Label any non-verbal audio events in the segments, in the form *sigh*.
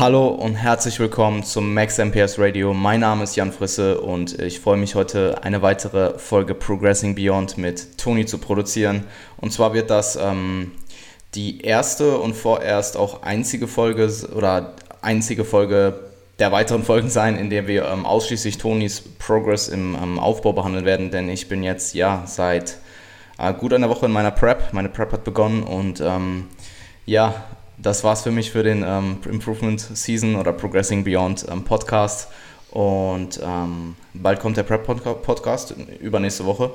Hallo und herzlich willkommen zum Max MPS Radio. Mein Name ist Jan Frisse und ich freue mich heute eine weitere Folge Progressing Beyond mit Toni zu produzieren. Und zwar wird das ähm, die erste und vorerst auch einzige Folge oder einzige Folge der weiteren Folgen sein, in der wir ähm, ausschließlich Tonis Progress im ähm, Aufbau behandeln werden, denn ich bin jetzt ja seit äh, gut einer Woche in meiner Prep. Meine Prep hat begonnen und ähm, ja, das war's für mich für den ähm, Improvement Season oder Progressing Beyond ähm, Podcast. Und ähm, bald kommt der Prep Podcast, übernächste Woche.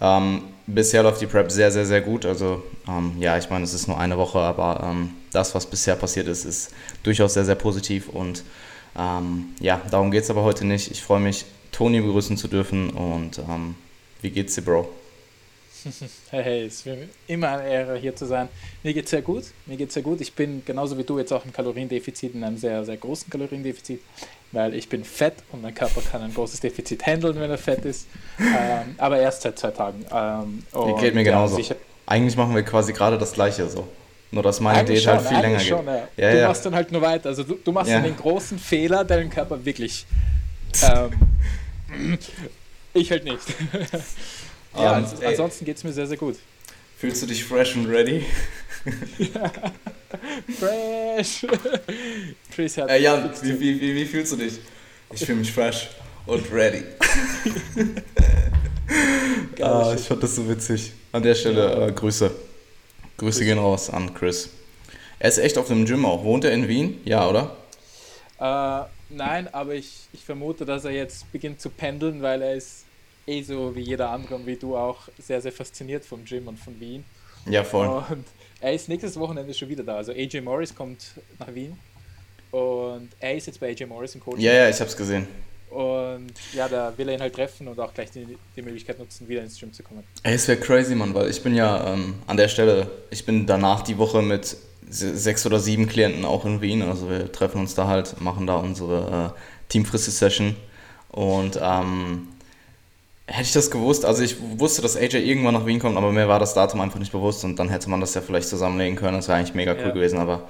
Ähm, bisher läuft die Prep sehr, sehr, sehr gut. Also ähm, ja, ich meine, es ist nur eine Woche, aber ähm, das, was bisher passiert ist, ist durchaus sehr, sehr positiv. Und ja, darum geht es aber heute nicht. Ich freue mich, Toni begrüßen zu dürfen. Und wie geht's dir, Bro? Hey, es ist mir immer eine Ehre, hier zu sein. Mir geht es sehr gut. Mir geht sehr gut. Ich bin genauso wie du jetzt auch im Kaloriendefizit, in einem sehr, sehr großen Kaloriendefizit, weil ich bin fett und mein Körper kann ein großes Defizit handeln, wenn er fett ist. Ähm, aber erst seit zwei Tagen. Ähm, geht mir genauso. Ja, Eigentlich machen wir quasi gerade das Gleiche so. Nur dass meine Diät halt viel länger schon, geht. Ja. Ja, du machst dann halt nur weiter. Also du, du machst dann den großen Fehler, deinen Körper wirklich. *laughs* Ähm, ich halt nicht. *laughs* Ja, um, ans ansonsten geht es mir sehr, sehr gut. Fühlst du dich fresh und ready? *laughs* fresh! *laughs* Chris hat äh, Jan, wie, wie, wie, wie fühlst du dich? Ich fühle mich fresh und ready. *laughs* ah, ich fand das so witzig. An der Stelle äh, Grüße. Grüße gehen raus an Chris. Er ist echt auf dem Gym auch. Wohnt er in Wien? Ja, oder? Äh, nein, aber ich, ich vermute, dass er jetzt beginnt zu pendeln, weil er ist eh so wie jeder andere und wie du auch sehr, sehr fasziniert vom Gym und von Wien. Ja, voll. Und er ist nächstes Wochenende schon wieder da. Also AJ Morris kommt nach Wien und er ist jetzt bei AJ Morris im Coaching. Ja, ja, ich hab's gesehen. Und ja, da will er ihn halt treffen und auch gleich die, die Möglichkeit nutzen, wieder ins Gym zu kommen. Ey, es wäre crazy, Mann, weil ich bin ja ähm, an der Stelle, ich bin danach die Woche mit sechs oder sieben Klienten auch in Wien. Also wir treffen uns da halt, machen da unsere äh, Teamfrisse-Session. Und ähm, Hätte ich das gewusst, also ich wusste, dass AJ irgendwann nach Wien kommt, aber mir war das Datum einfach nicht bewusst und dann hätte man das ja vielleicht zusammenlegen können. Das wäre eigentlich mega cool ja. gewesen, aber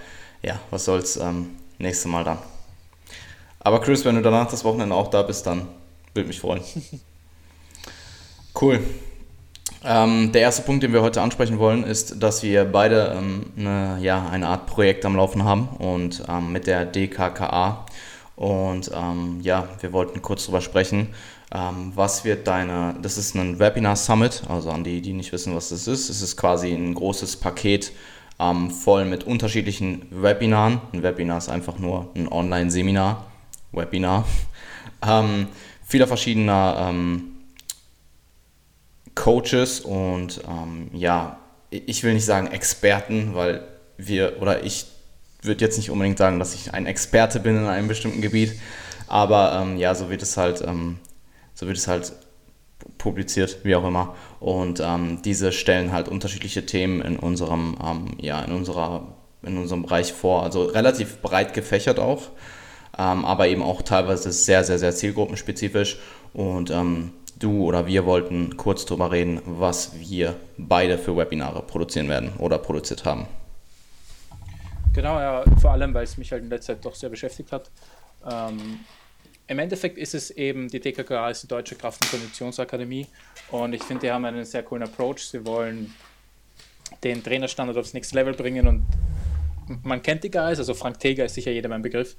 ja, was soll's, ähm, nächstes Mal dann. Aber Chris, wenn du danach das Wochenende auch da bist, dann würde mich freuen. *laughs* cool. Ähm, der erste Punkt, den wir heute ansprechen wollen, ist, dass wir beide ähm, eine, ja, eine Art Projekt am Laufen haben und ähm, mit der DKKA. Und ähm, ja, wir wollten kurz darüber sprechen, ähm, was wird deine, das ist ein Webinar Summit, also an die, die nicht wissen, was das ist. Es ist quasi ein großes Paket ähm, voll mit unterschiedlichen Webinaren. Ein Webinar ist einfach nur ein Online-Seminar, Webinar. *laughs* Ähm, vieler verschiedener ähm, Coaches und ähm, ja, ich will nicht sagen Experten, weil wir oder ich würde jetzt nicht unbedingt sagen, dass ich ein Experte bin in einem bestimmten Gebiet, aber ähm, ja, so wird es halt ähm, so wird es halt publiziert, wie auch immer. Und ähm, diese stellen halt unterschiedliche Themen in unserem, ähm, ja, in unserer, in unserem Bereich vor. Also relativ breit gefächert auch, ähm, aber eben auch teilweise sehr, sehr, sehr zielgruppenspezifisch. Und ähm, du oder wir wollten kurz darüber reden, was wir beide für Webinare produzieren werden oder produziert haben. Genau, ja, vor allem, weil es mich halt in letzter Zeit doch sehr beschäftigt hat. Im Endeffekt ist es eben, die DKKA ist die Deutsche Kraft- und Konditionsakademie und ich finde, die haben einen sehr coolen Approach. Sie wollen den Trainerstandard aufs nächste Level bringen und man kennt die Guys, also Frank Teger ist sicher jeder mein Begriff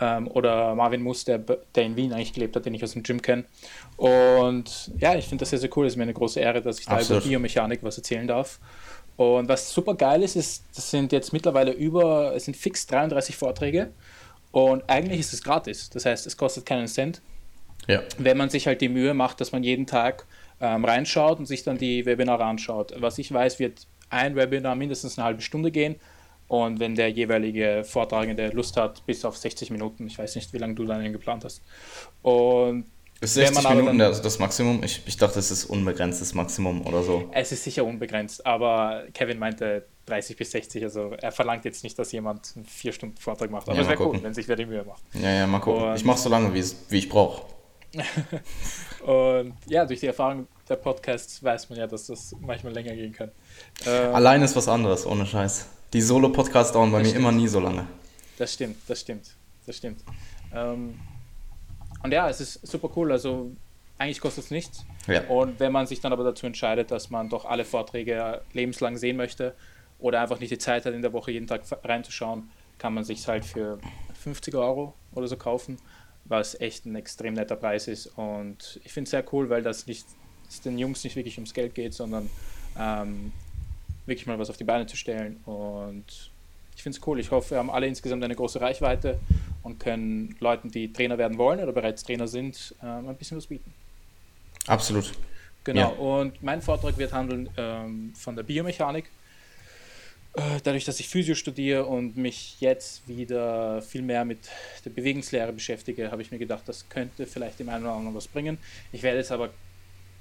ähm, oder Marvin Muss, der, der in Wien eigentlich gelebt hat, den ich aus dem Gym kenne. Und ja, ich finde das sehr, sehr cool. Es ist mir eine große Ehre, dass ich da Absolut. über Biomechanik was erzählen darf. Und was super geil ist, ist, das sind jetzt mittlerweile über, es sind fix 33 Vorträge und eigentlich ist es gratis. Das heißt, es kostet keinen Cent. Ja. Wenn man sich halt die Mühe macht, dass man jeden Tag ähm, reinschaut und sich dann die Webinare anschaut. Was ich weiß, wird ein Webinar mindestens eine halbe Stunde gehen. Und wenn der jeweilige Vortragende Lust hat, bis auf 60 Minuten. Ich weiß nicht, wie lange du dann geplant hast. Und ist 60 Minuten dann, das Maximum? Ich, ich dachte, es ist unbegrenztes Maximum oder so. Es ist sicher unbegrenzt, aber Kevin meinte 30 bis 60. Also er verlangt jetzt nicht, dass jemand einen 4 Stunden Vortrag macht. Aber ja, es wäre cool, wenn sich wer die Mühe macht. Ja, ja, mal gucken. Und ich mache so lange, wie, wie ich brauche. *laughs* und ja, durch die Erfahrung der Podcasts weiß man ja, dass das manchmal länger gehen kann. Ähm, Allein ist was anderes, ohne Scheiß. Die Solo-Podcasts dauern bei mir stimmt. immer nie so lange. Das stimmt, das stimmt, das stimmt. Ähm, und ja, es ist super cool. Also eigentlich kostet es nichts. Ja. Und wenn man sich dann aber dazu entscheidet, dass man doch alle Vorträge lebenslang sehen möchte oder einfach nicht die Zeit hat, in der Woche jeden Tag reinzuschauen, kann man sich halt für 50 Euro oder so kaufen, was echt ein extrem netter Preis ist. Und ich finde es sehr cool, weil das nicht es den Jungs nicht wirklich ums Geld geht, sondern ähm, wirklich mal was auf die Beine zu stellen. Und ich finde es cool. Ich hoffe, wir haben alle insgesamt eine große Reichweite und können Leuten, die Trainer werden wollen oder bereits Trainer sind, ähm, ein bisschen was bieten. Absolut. Genau. Ja. Und mein Vortrag wird handeln ähm, von der Biomechanik. Äh, dadurch, dass ich Physio studiere und mich jetzt wieder viel mehr mit der Bewegungslehre beschäftige, habe ich mir gedacht, das könnte vielleicht dem einen oder anderen was bringen. Ich werde jetzt aber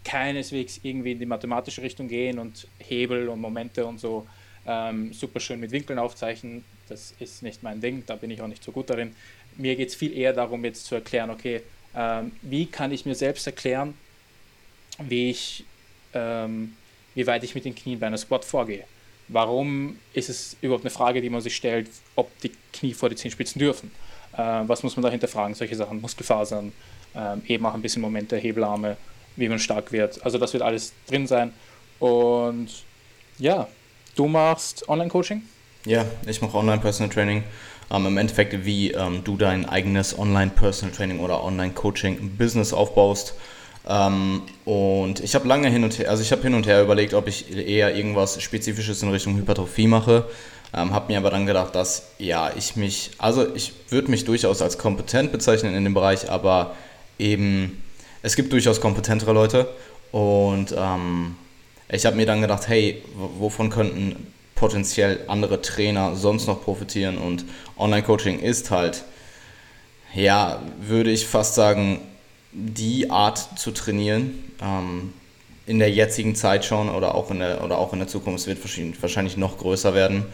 keineswegs irgendwie in die mathematische Richtung gehen und Hebel und Momente und so ähm, super schön mit Winkeln aufzeichnen. Das ist nicht mein Ding, da bin ich auch nicht so gut darin. Mir geht es viel eher darum, jetzt zu erklären, okay, ähm, wie kann ich mir selbst erklären, wie ich, ähm, wie weit ich mit den Knien bei einer Squat vorgehe. Warum ist es überhaupt eine Frage, die man sich stellt, ob die Knie vor die Zehenspitzen dürfen? Äh, was muss man dahinter fragen? Solche Sachen, Muskelfasern, äh, eben auch ein bisschen Momente, Hebelarme, wie man stark wird. Also das wird alles drin sein. Und ja, du machst Online-Coaching? Ja, ich mache Online-Personal Training. Ähm, Im Endeffekt, wie ähm, du dein eigenes Online-Personal Training oder Online-Coaching-Business aufbaust. Ähm, und ich habe lange hin und her, also ich habe hin und her überlegt, ob ich eher irgendwas Spezifisches in Richtung Hypertrophie mache. Ähm, habe mir aber dann gedacht, dass ja, ich mich, also ich würde mich durchaus als kompetent bezeichnen in dem Bereich, aber eben es gibt durchaus kompetentere Leute und ähm, ich habe mir dann gedacht, hey, wovon könnten potenziell andere Trainer sonst noch profitieren und Online-Coaching ist halt, ja, würde ich fast sagen, die Art zu trainieren. Ähm, in der jetzigen Zeit schon oder auch in der, oder auch in der Zukunft wird wahrscheinlich noch größer werden.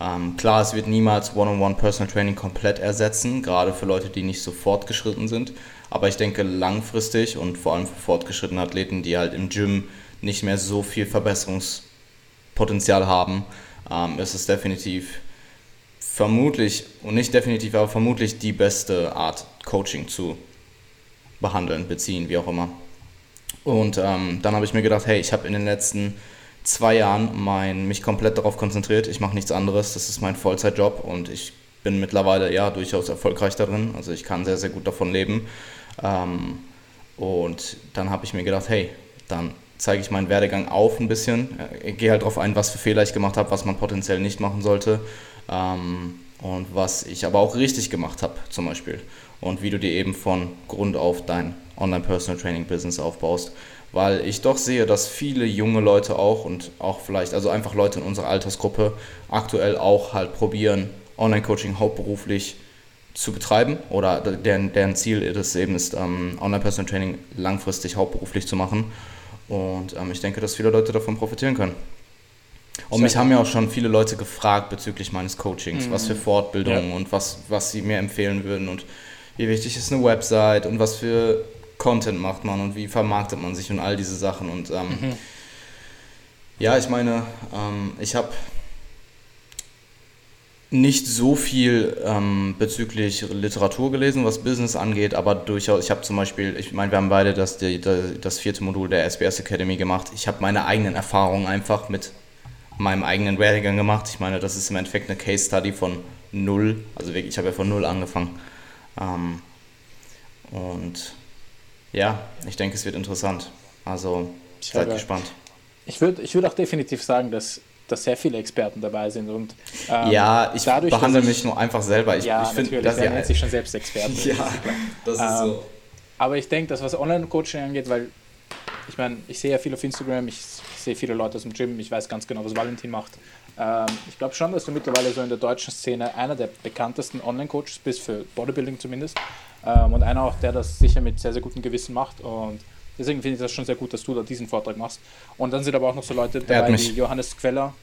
Ähm, klar, es wird niemals One-on-One Personal Training komplett ersetzen, gerade für Leute, die nicht so fortgeschritten sind. Aber ich denke langfristig und vor allem für fortgeschrittene Athleten, die halt im Gym nicht mehr so viel Verbesserungspotenzial haben, ähm, ist es definitiv vermutlich, und nicht definitiv, aber vermutlich die beste Art, Coaching zu behandeln, beziehen, wie auch immer. Und ähm, dann habe ich mir gedacht, hey, ich habe in den letzten zwei Jahren mein, mich komplett darauf konzentriert. Ich mache nichts anderes. Das ist mein Vollzeitjob und ich bin mittlerweile ja durchaus erfolgreich darin. Also ich kann sehr, sehr gut davon leben. Ähm, und dann habe ich mir gedacht, hey, dann zeige ich meinen Werdegang auf ein bisschen, ich äh, gehe halt darauf ein, was für Fehler ich gemacht habe, was man potenziell nicht machen sollte ähm, und was ich aber auch richtig gemacht habe zum Beispiel und wie du dir eben von Grund auf dein Online-Personal-Training-Business aufbaust, weil ich doch sehe, dass viele junge Leute auch und auch vielleicht, also einfach Leute in unserer Altersgruppe aktuell auch halt probieren, Online-Coaching hauptberuflich zu betreiben oder deren, deren Ziel ist eben ist, ähm, Online-Personal Training langfristig hauptberuflich zu machen. Und ähm, ich denke, dass viele Leute davon profitieren können. Und Sehr mich haben ja auch schon viele Leute gefragt bezüglich meines Coachings, mhm. was für Fortbildungen ja. und was, was sie mir empfehlen würden und wie wichtig ist eine Website und was für Content macht man und wie vermarktet man sich und all diese Sachen. Und ähm, mhm. ja, ich meine, ähm, ich habe nicht so viel ähm, bezüglich Literatur gelesen, was Business angeht, aber durchaus, ich habe zum Beispiel, ich meine, wir haben beide das, die, das vierte Modul der SBS Academy gemacht. Ich habe meine eigenen Erfahrungen einfach mit meinem eigenen Werdegang gemacht. Ich meine, das ist im Endeffekt eine Case Study von null, also wirklich, ich habe ja von null angefangen. Ähm, und ja, ich denke, es wird interessant. Also seid gespannt. Ich würde ich würd auch definitiv sagen, dass dass sehr viele Experten dabei sind. Und, ähm, ja, ich dadurch, behandle ich, mich nur einfach selber. Ich, ja, ich finde, dass er nennt sich schon selbst Experten. *laughs* ja, das ist ähm, so. Aber ich denke, dass was Online-Coaching angeht, weil ich meine, ich sehe ja viel auf Instagram, ich sehe viele Leute aus dem Gym, ich weiß ganz genau, was Valentin macht. Ähm, ich glaube schon, dass du mittlerweile so in der deutschen Szene einer der bekanntesten Online-Coaches bist, für Bodybuilding zumindest. Ähm, und einer auch, der das sicher mit sehr, sehr gutem Gewissen macht. Und Deswegen finde ich das schon sehr gut, dass du da diesen Vortrag machst. Und dann sind aber auch noch so Leute dabei wie Johannes Queller,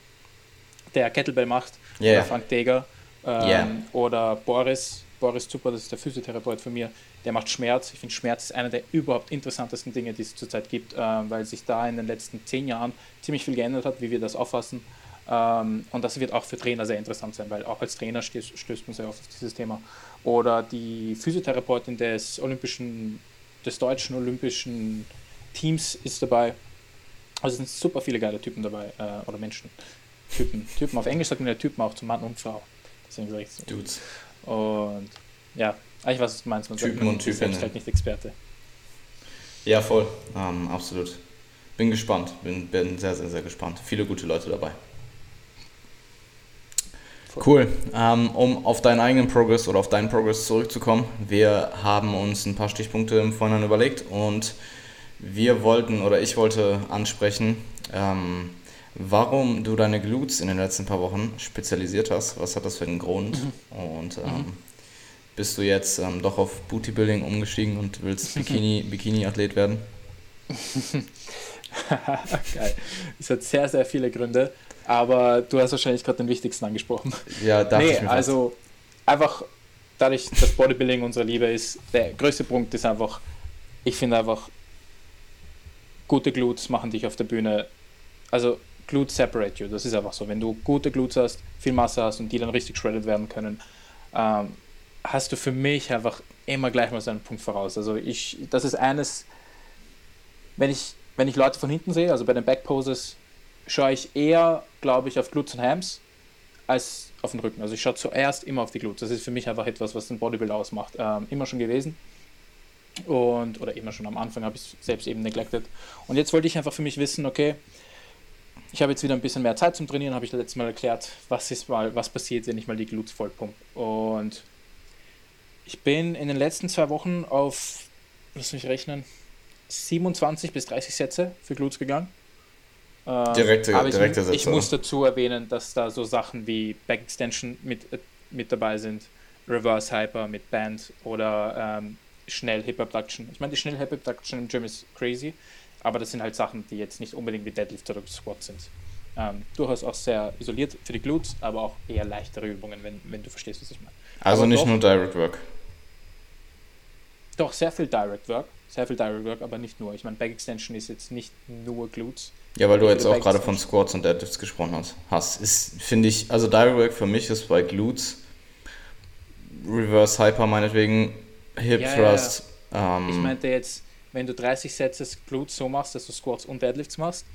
der Kettlebell macht, yeah. oder Frank Deger ähm, yeah. oder Boris, Boris Zuper, das ist der Physiotherapeut von mir, der macht Schmerz. Ich finde, Schmerz ist einer der überhaupt interessantesten Dinge, die es zurzeit gibt, äh, weil sich da in den letzten zehn Jahren ziemlich viel geändert hat, wie wir das auffassen. Ähm, und das wird auch für Trainer sehr interessant sein, weil auch als Trainer stößt, stößt man sehr oft auf dieses Thema. Oder die Physiotherapeutin des olympischen, des deutschen olympischen Teams ist dabei. Also es sind super viele geile Typen dabei, äh, oder Menschen. Typen. Typen. Auf Englisch sagt man ja Typen auch zu Mann und Frau. Deswegen sage ich so. Dudes. Und ja, eigentlich was du meinst. Man Typen sagt, und Typen. selbst halt nicht Experte. Ja, voll. Ähm, absolut. Bin gespannt. Bin, bin sehr, sehr, sehr gespannt. Viele gute Leute dabei. Cool. Ähm, um auf deinen eigenen Progress oder auf deinen Progress zurückzukommen, wir haben uns ein paar Stichpunkte im Vorhinein überlegt und wir wollten oder ich wollte ansprechen, ähm, warum du deine Glutes in den letzten paar Wochen spezialisiert hast. Was hat das für einen Grund? Mhm. Und ähm, mhm. bist du jetzt ähm, doch auf Bootybuilding umgestiegen und willst *laughs* Bikini, Bikini-Athlet werden? *laughs* Geil. Es hat sehr, sehr viele Gründe, aber du hast wahrscheinlich gerade den wichtigsten angesprochen. Ja, dachte nee, ich mir also einfach dadurch, dass Bodybuilding unsere Liebe ist, der größte Punkt ist einfach, ich finde einfach, gute Glutes machen dich auf der Bühne, also Glutes separate you, das ist einfach so. Wenn du gute Glutes hast, viel Masse hast und die dann richtig shredded werden können, ähm, hast du für mich einfach immer gleich mal so einen Punkt voraus. Also ich, das ist eines, wenn ich, wenn ich Leute von hinten sehe, also bei den Backposes, schaue ich eher, glaube ich, auf Glutes und Hams als auf den Rücken. Also ich schaue zuerst immer auf die Glutes. Das ist für mich einfach etwas, was den Bodybuilder ausmacht. Ähm, immer schon gewesen. Und, oder immer schon am Anfang habe ich es selbst eben neglected. Und jetzt wollte ich einfach für mich wissen, okay, ich habe jetzt wieder ein bisschen mehr Zeit zum Trainieren, habe ich letztes Mal erklärt, was ist mal, was passiert, wenn ich mal die Glutes vollpumpe. Und ich bin in den letzten zwei Wochen auf, lass mich rechnen, 27 bis 30 Sätze für Glutes gegangen. Ähm, direkte, aber ich, direkte Sätze. Ich muss dazu erwähnen, dass da so Sachen wie Back Extension mit, äh, mit dabei sind, Reverse Hyper mit Band oder ähm, schnell Hip Abduction. Ich meine, die schnell Hip Abduction im Gym ist crazy, aber das sind halt Sachen, die jetzt nicht unbedingt wie Deadlift oder Squat sind. Ähm, durchaus auch sehr isoliert für die Glutes, aber auch eher leichtere Übungen, wenn, wenn du verstehst, was ich meine. Also aber nicht doch, nur Direct Work. Doch, sehr viel Direct Work. Sehr viel Direct Work, aber nicht nur. Ich meine, Back Extension ist jetzt nicht nur Glutes. Ja, weil du jetzt auch gerade von Squats und Deadlifts gesprochen hast. hast. Ist, finde ich, also Direct Work für mich ist bei Glutes, Reverse Hyper meinetwegen, Hip ja, Thrust. Ja. Ähm, ich meinte jetzt, wenn du 30 Sätze Glutes so machst, dass du Squats und Deadlifts machst,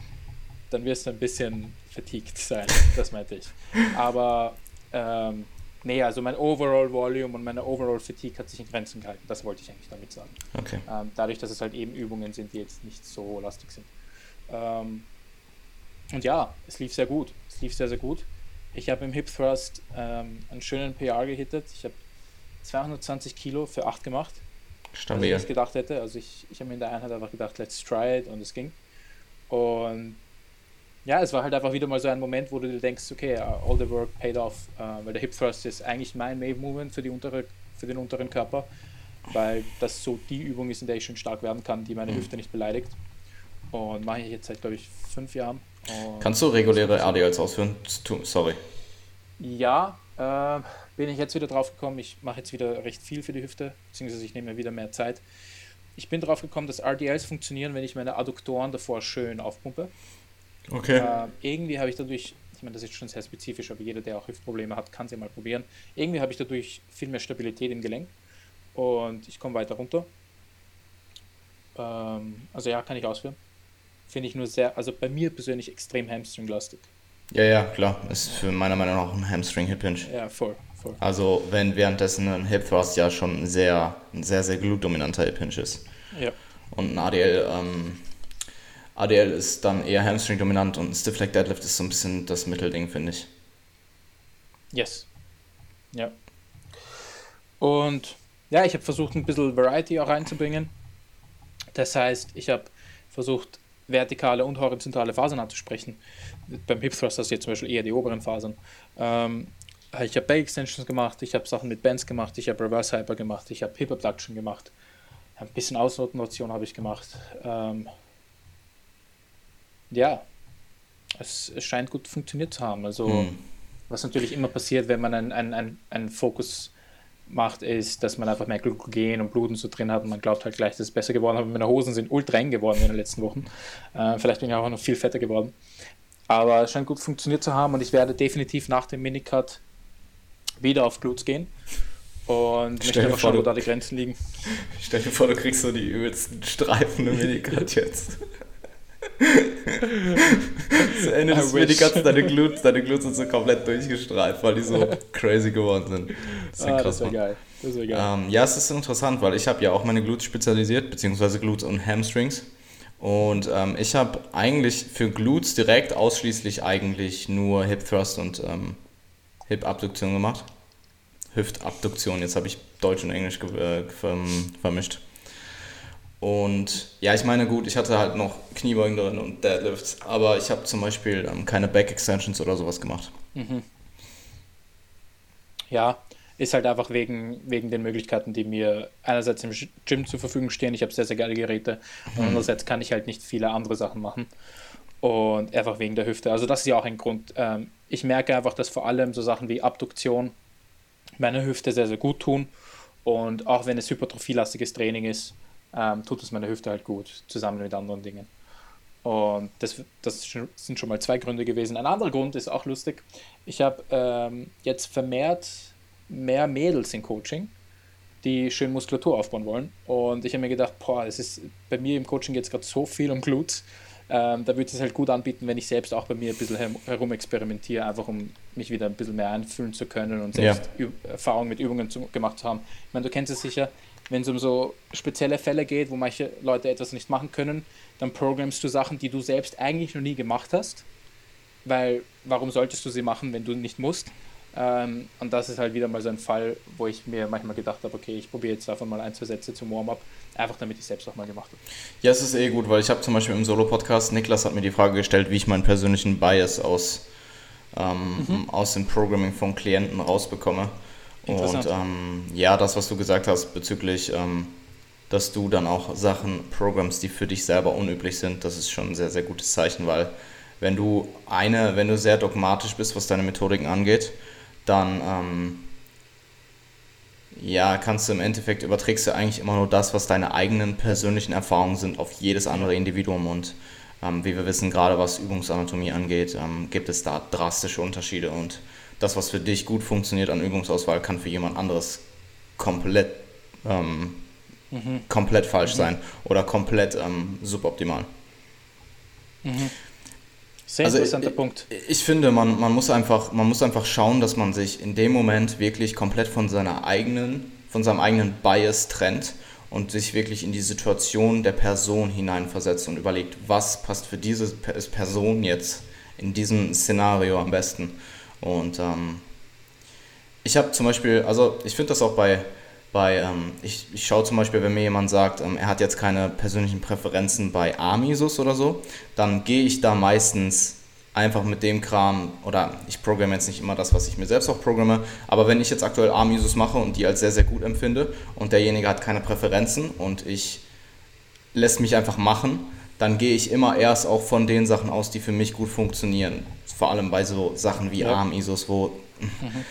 dann wirst du ein bisschen fatigued sein. Das meinte ich. Aber ähm, nee, also mein Overall Volume und meine Overall Fatigue hat sich in Grenzen gehalten. Das wollte ich eigentlich damit sagen. Okay. Ähm, dadurch, dass es halt eben Übungen sind, die jetzt nicht so lastig sind. Ähm, und ja, es lief sehr gut. Es lief sehr, sehr gut. Ich habe im Hip Thrust ähm, einen schönen PR gehittet. Ich habe 220 Kilo für 8 gemacht. Stabil. Als ich gedacht hätte. Also ich, ich habe mir in der Einheit einfach gedacht, let's try it und es ging. Und ja, es war halt einfach wieder mal so ein Moment, wo du dir denkst, okay, uh, all the work paid off, uh, weil der Hip Thrust ist eigentlich mein Wave Movement für, die untere, für den unteren Körper, weil das so die Übung ist, in der ich schon stark werden kann, die meine mhm. Hüfte nicht beleidigt. Und mache ich jetzt seit, glaube ich, fünf Jahren. Und Kannst du reguläre ADLs ausführen? Sorry. Ja, äh, bin ich jetzt wieder drauf gekommen. Ich mache jetzt wieder recht viel für die Hüfte, beziehungsweise ich nehme mir wieder mehr Zeit. Ich bin drauf gekommen, dass RDLs funktionieren, wenn ich meine Adduktoren davor schön aufpumpe. Okay. Äh, irgendwie habe ich dadurch, ich meine, das ist schon sehr spezifisch, aber jeder, der auch Hüftprobleme hat, kann es ja mal probieren. Irgendwie habe ich dadurch viel mehr Stabilität im Gelenk und ich komme weiter runter. Ähm, also ja, kann ich ausführen. Finde ich nur sehr, also bei mir persönlich extrem hamstring-lastig. Ja, ja, klar. Ist für meiner Meinung nach ein Hamstring Hip Hinge. Ja, voll, voll. Also, wenn währenddessen ein Hip Thrust ja schon ein sehr, ein sehr, sehr glutdominanter Hip Hinge ist. Ja. Und ein ADL, ähm, ADL ist dann eher Hamstring dominant und Stiff Leg Deadlift ist so ein bisschen das Mittelding, finde ich. Yes. Ja. Und ja, ich habe versucht, ein bisschen Variety auch reinzubringen. Das heißt, ich habe versucht, vertikale und horizontale Fasern anzusprechen. Beim Hip Thrust hast du jetzt zum Beispiel eher die oberen Fasern. Ähm, ich habe Back Extensions gemacht, ich habe Sachen mit Bands gemacht, ich habe Reverse Hyper gemacht, ich habe Hip Abduction gemacht, ein bisschen Außenrotation habe ich gemacht. Ähm, ja, es, es, scheint gut funktioniert zu haben. Also, hm. was natürlich immer passiert, wenn man einen ein, ein Fokus macht, ist, dass man einfach mehr Glykogen und Blut und so drin hat und man glaubt halt gleich, dass es besser geworden ist. Aber meine Hosen sind ultra eng geworden in den letzten Wochen. Äh, vielleicht bin ich auch noch viel fetter geworden. Aber es scheint gut funktioniert zu haben und ich werde definitiv nach dem Minicut wieder auf Glutes gehen. Und Stell möchte einfach schauen, wo da die Grenzen liegen. Stell dir vor, du kriegst so die übelsten Streifen im Minicut jetzt. *laughs* Zu Ende des Minicuts deine Glutes, deine Glutes sind so komplett durchgestreift, weil die so crazy geworden sind. Das, ah, das wäre geil. Das wär geil. Ähm, ja, es ist interessant, weil ich habe ja auch meine Glutes spezialisiert, beziehungsweise Glutes und Hamstrings. Und ähm, ich habe eigentlich für Glutes direkt ausschließlich eigentlich nur Hip Thrust und ähm, Hip Abduktion gemacht. Hüftabduktion, jetzt habe ich Deutsch und Englisch äh, vermischt. Und ja, ich meine, gut, ich hatte halt noch Kniebeugen drin und Deadlifts, aber ich habe zum Beispiel ähm, keine Back Extensions oder sowas gemacht. Mhm. Ja, ist halt einfach wegen, wegen den Möglichkeiten, die mir einerseits im Gym zur Verfügung stehen. Ich habe sehr, sehr geile Geräte und mhm. andererseits kann ich halt nicht viele andere Sachen machen. Und einfach wegen der Hüfte. Also, das ist ja auch ein Grund. Ähm, ich merke einfach, dass vor allem so Sachen wie Abduktion meiner Hüfte sehr, sehr gut tun. Und auch wenn es hypertrophielastiges Training ist, ähm, tut es meiner Hüfte halt gut, zusammen mit anderen Dingen. Und das, das sind schon mal zwei Gründe gewesen. Ein anderer Grund ist auch lustig. Ich habe ähm, jetzt vermehrt mehr Mädels in Coaching, die schön Muskulatur aufbauen wollen. Und ich habe mir gedacht, boah, es ist bei mir im Coaching jetzt gerade so viel um Glutes. Ähm, da würde es halt gut anbieten, wenn ich selbst auch bei mir ein bisschen herum experimentiere, einfach um mich wieder ein bisschen mehr einfühlen zu können und selbst ja. Erfahrungen mit Übungen zu, gemacht zu haben. Ich meine, du kennst es sicher, wenn es um so spezielle Fälle geht, wo manche Leute etwas nicht machen können, dann programmst du Sachen, die du selbst eigentlich noch nie gemacht hast. Weil warum solltest du sie machen, wenn du nicht musst? Ähm, und das ist halt wieder mal so ein Fall, wo ich mir manchmal gedacht habe, okay, ich probiere jetzt einfach mal ein, zwei Sätze zum Warm-up, einfach damit ich selbst auch mal gemacht habe. Ja, es ist eh gut, weil ich habe zum Beispiel im Solo-Podcast, Niklas hat mir die Frage gestellt, wie ich meinen persönlichen Bias aus, ähm, mhm. aus dem Programming von Klienten rausbekomme. Und ähm, ja, das, was du gesagt hast bezüglich, ähm, dass du dann auch Sachen programmst, die für dich selber unüblich sind, das ist schon ein sehr, sehr gutes Zeichen, weil wenn du eine, wenn du sehr dogmatisch bist, was deine Methodiken angeht, dann ähm, ja, kannst du im Endeffekt überträgst du eigentlich immer nur das, was deine eigenen persönlichen Erfahrungen sind, auf jedes andere Individuum. Und ähm, wie wir wissen, gerade was Übungsanatomie angeht, ähm, gibt es da drastische Unterschiede. Und das, was für dich gut funktioniert an Übungsauswahl, kann für jemand anderes komplett, ähm, mhm. komplett falsch mhm. sein oder komplett ähm, suboptimal. Mhm. Sehr also interessanter ich, Punkt. Ich finde, man, man, muss einfach, man muss einfach schauen, dass man sich in dem Moment wirklich komplett von seiner eigenen, von seinem eigenen Bias trennt und sich wirklich in die Situation der Person hineinversetzt und überlegt, was passt für diese Person jetzt in diesem Szenario am besten. Und ähm, ich habe zum Beispiel, also ich finde das auch bei, bei ähm, ich, ich schaue zum Beispiel, wenn mir jemand sagt, ähm, er hat jetzt keine persönlichen Präferenzen bei Amisus oder so, dann gehe ich da meistens einfach mit dem Kram, oder ich programme jetzt nicht immer das, was ich mir selbst auch programme, aber wenn ich jetzt aktuell Amisus mache und die als sehr, sehr gut empfinde und derjenige hat keine Präferenzen und ich lässt mich einfach machen, dann gehe ich immer erst auch von den Sachen aus, die für mich gut funktionieren. Vor allem bei so Sachen wie ja. ARM-ISOs, wo mhm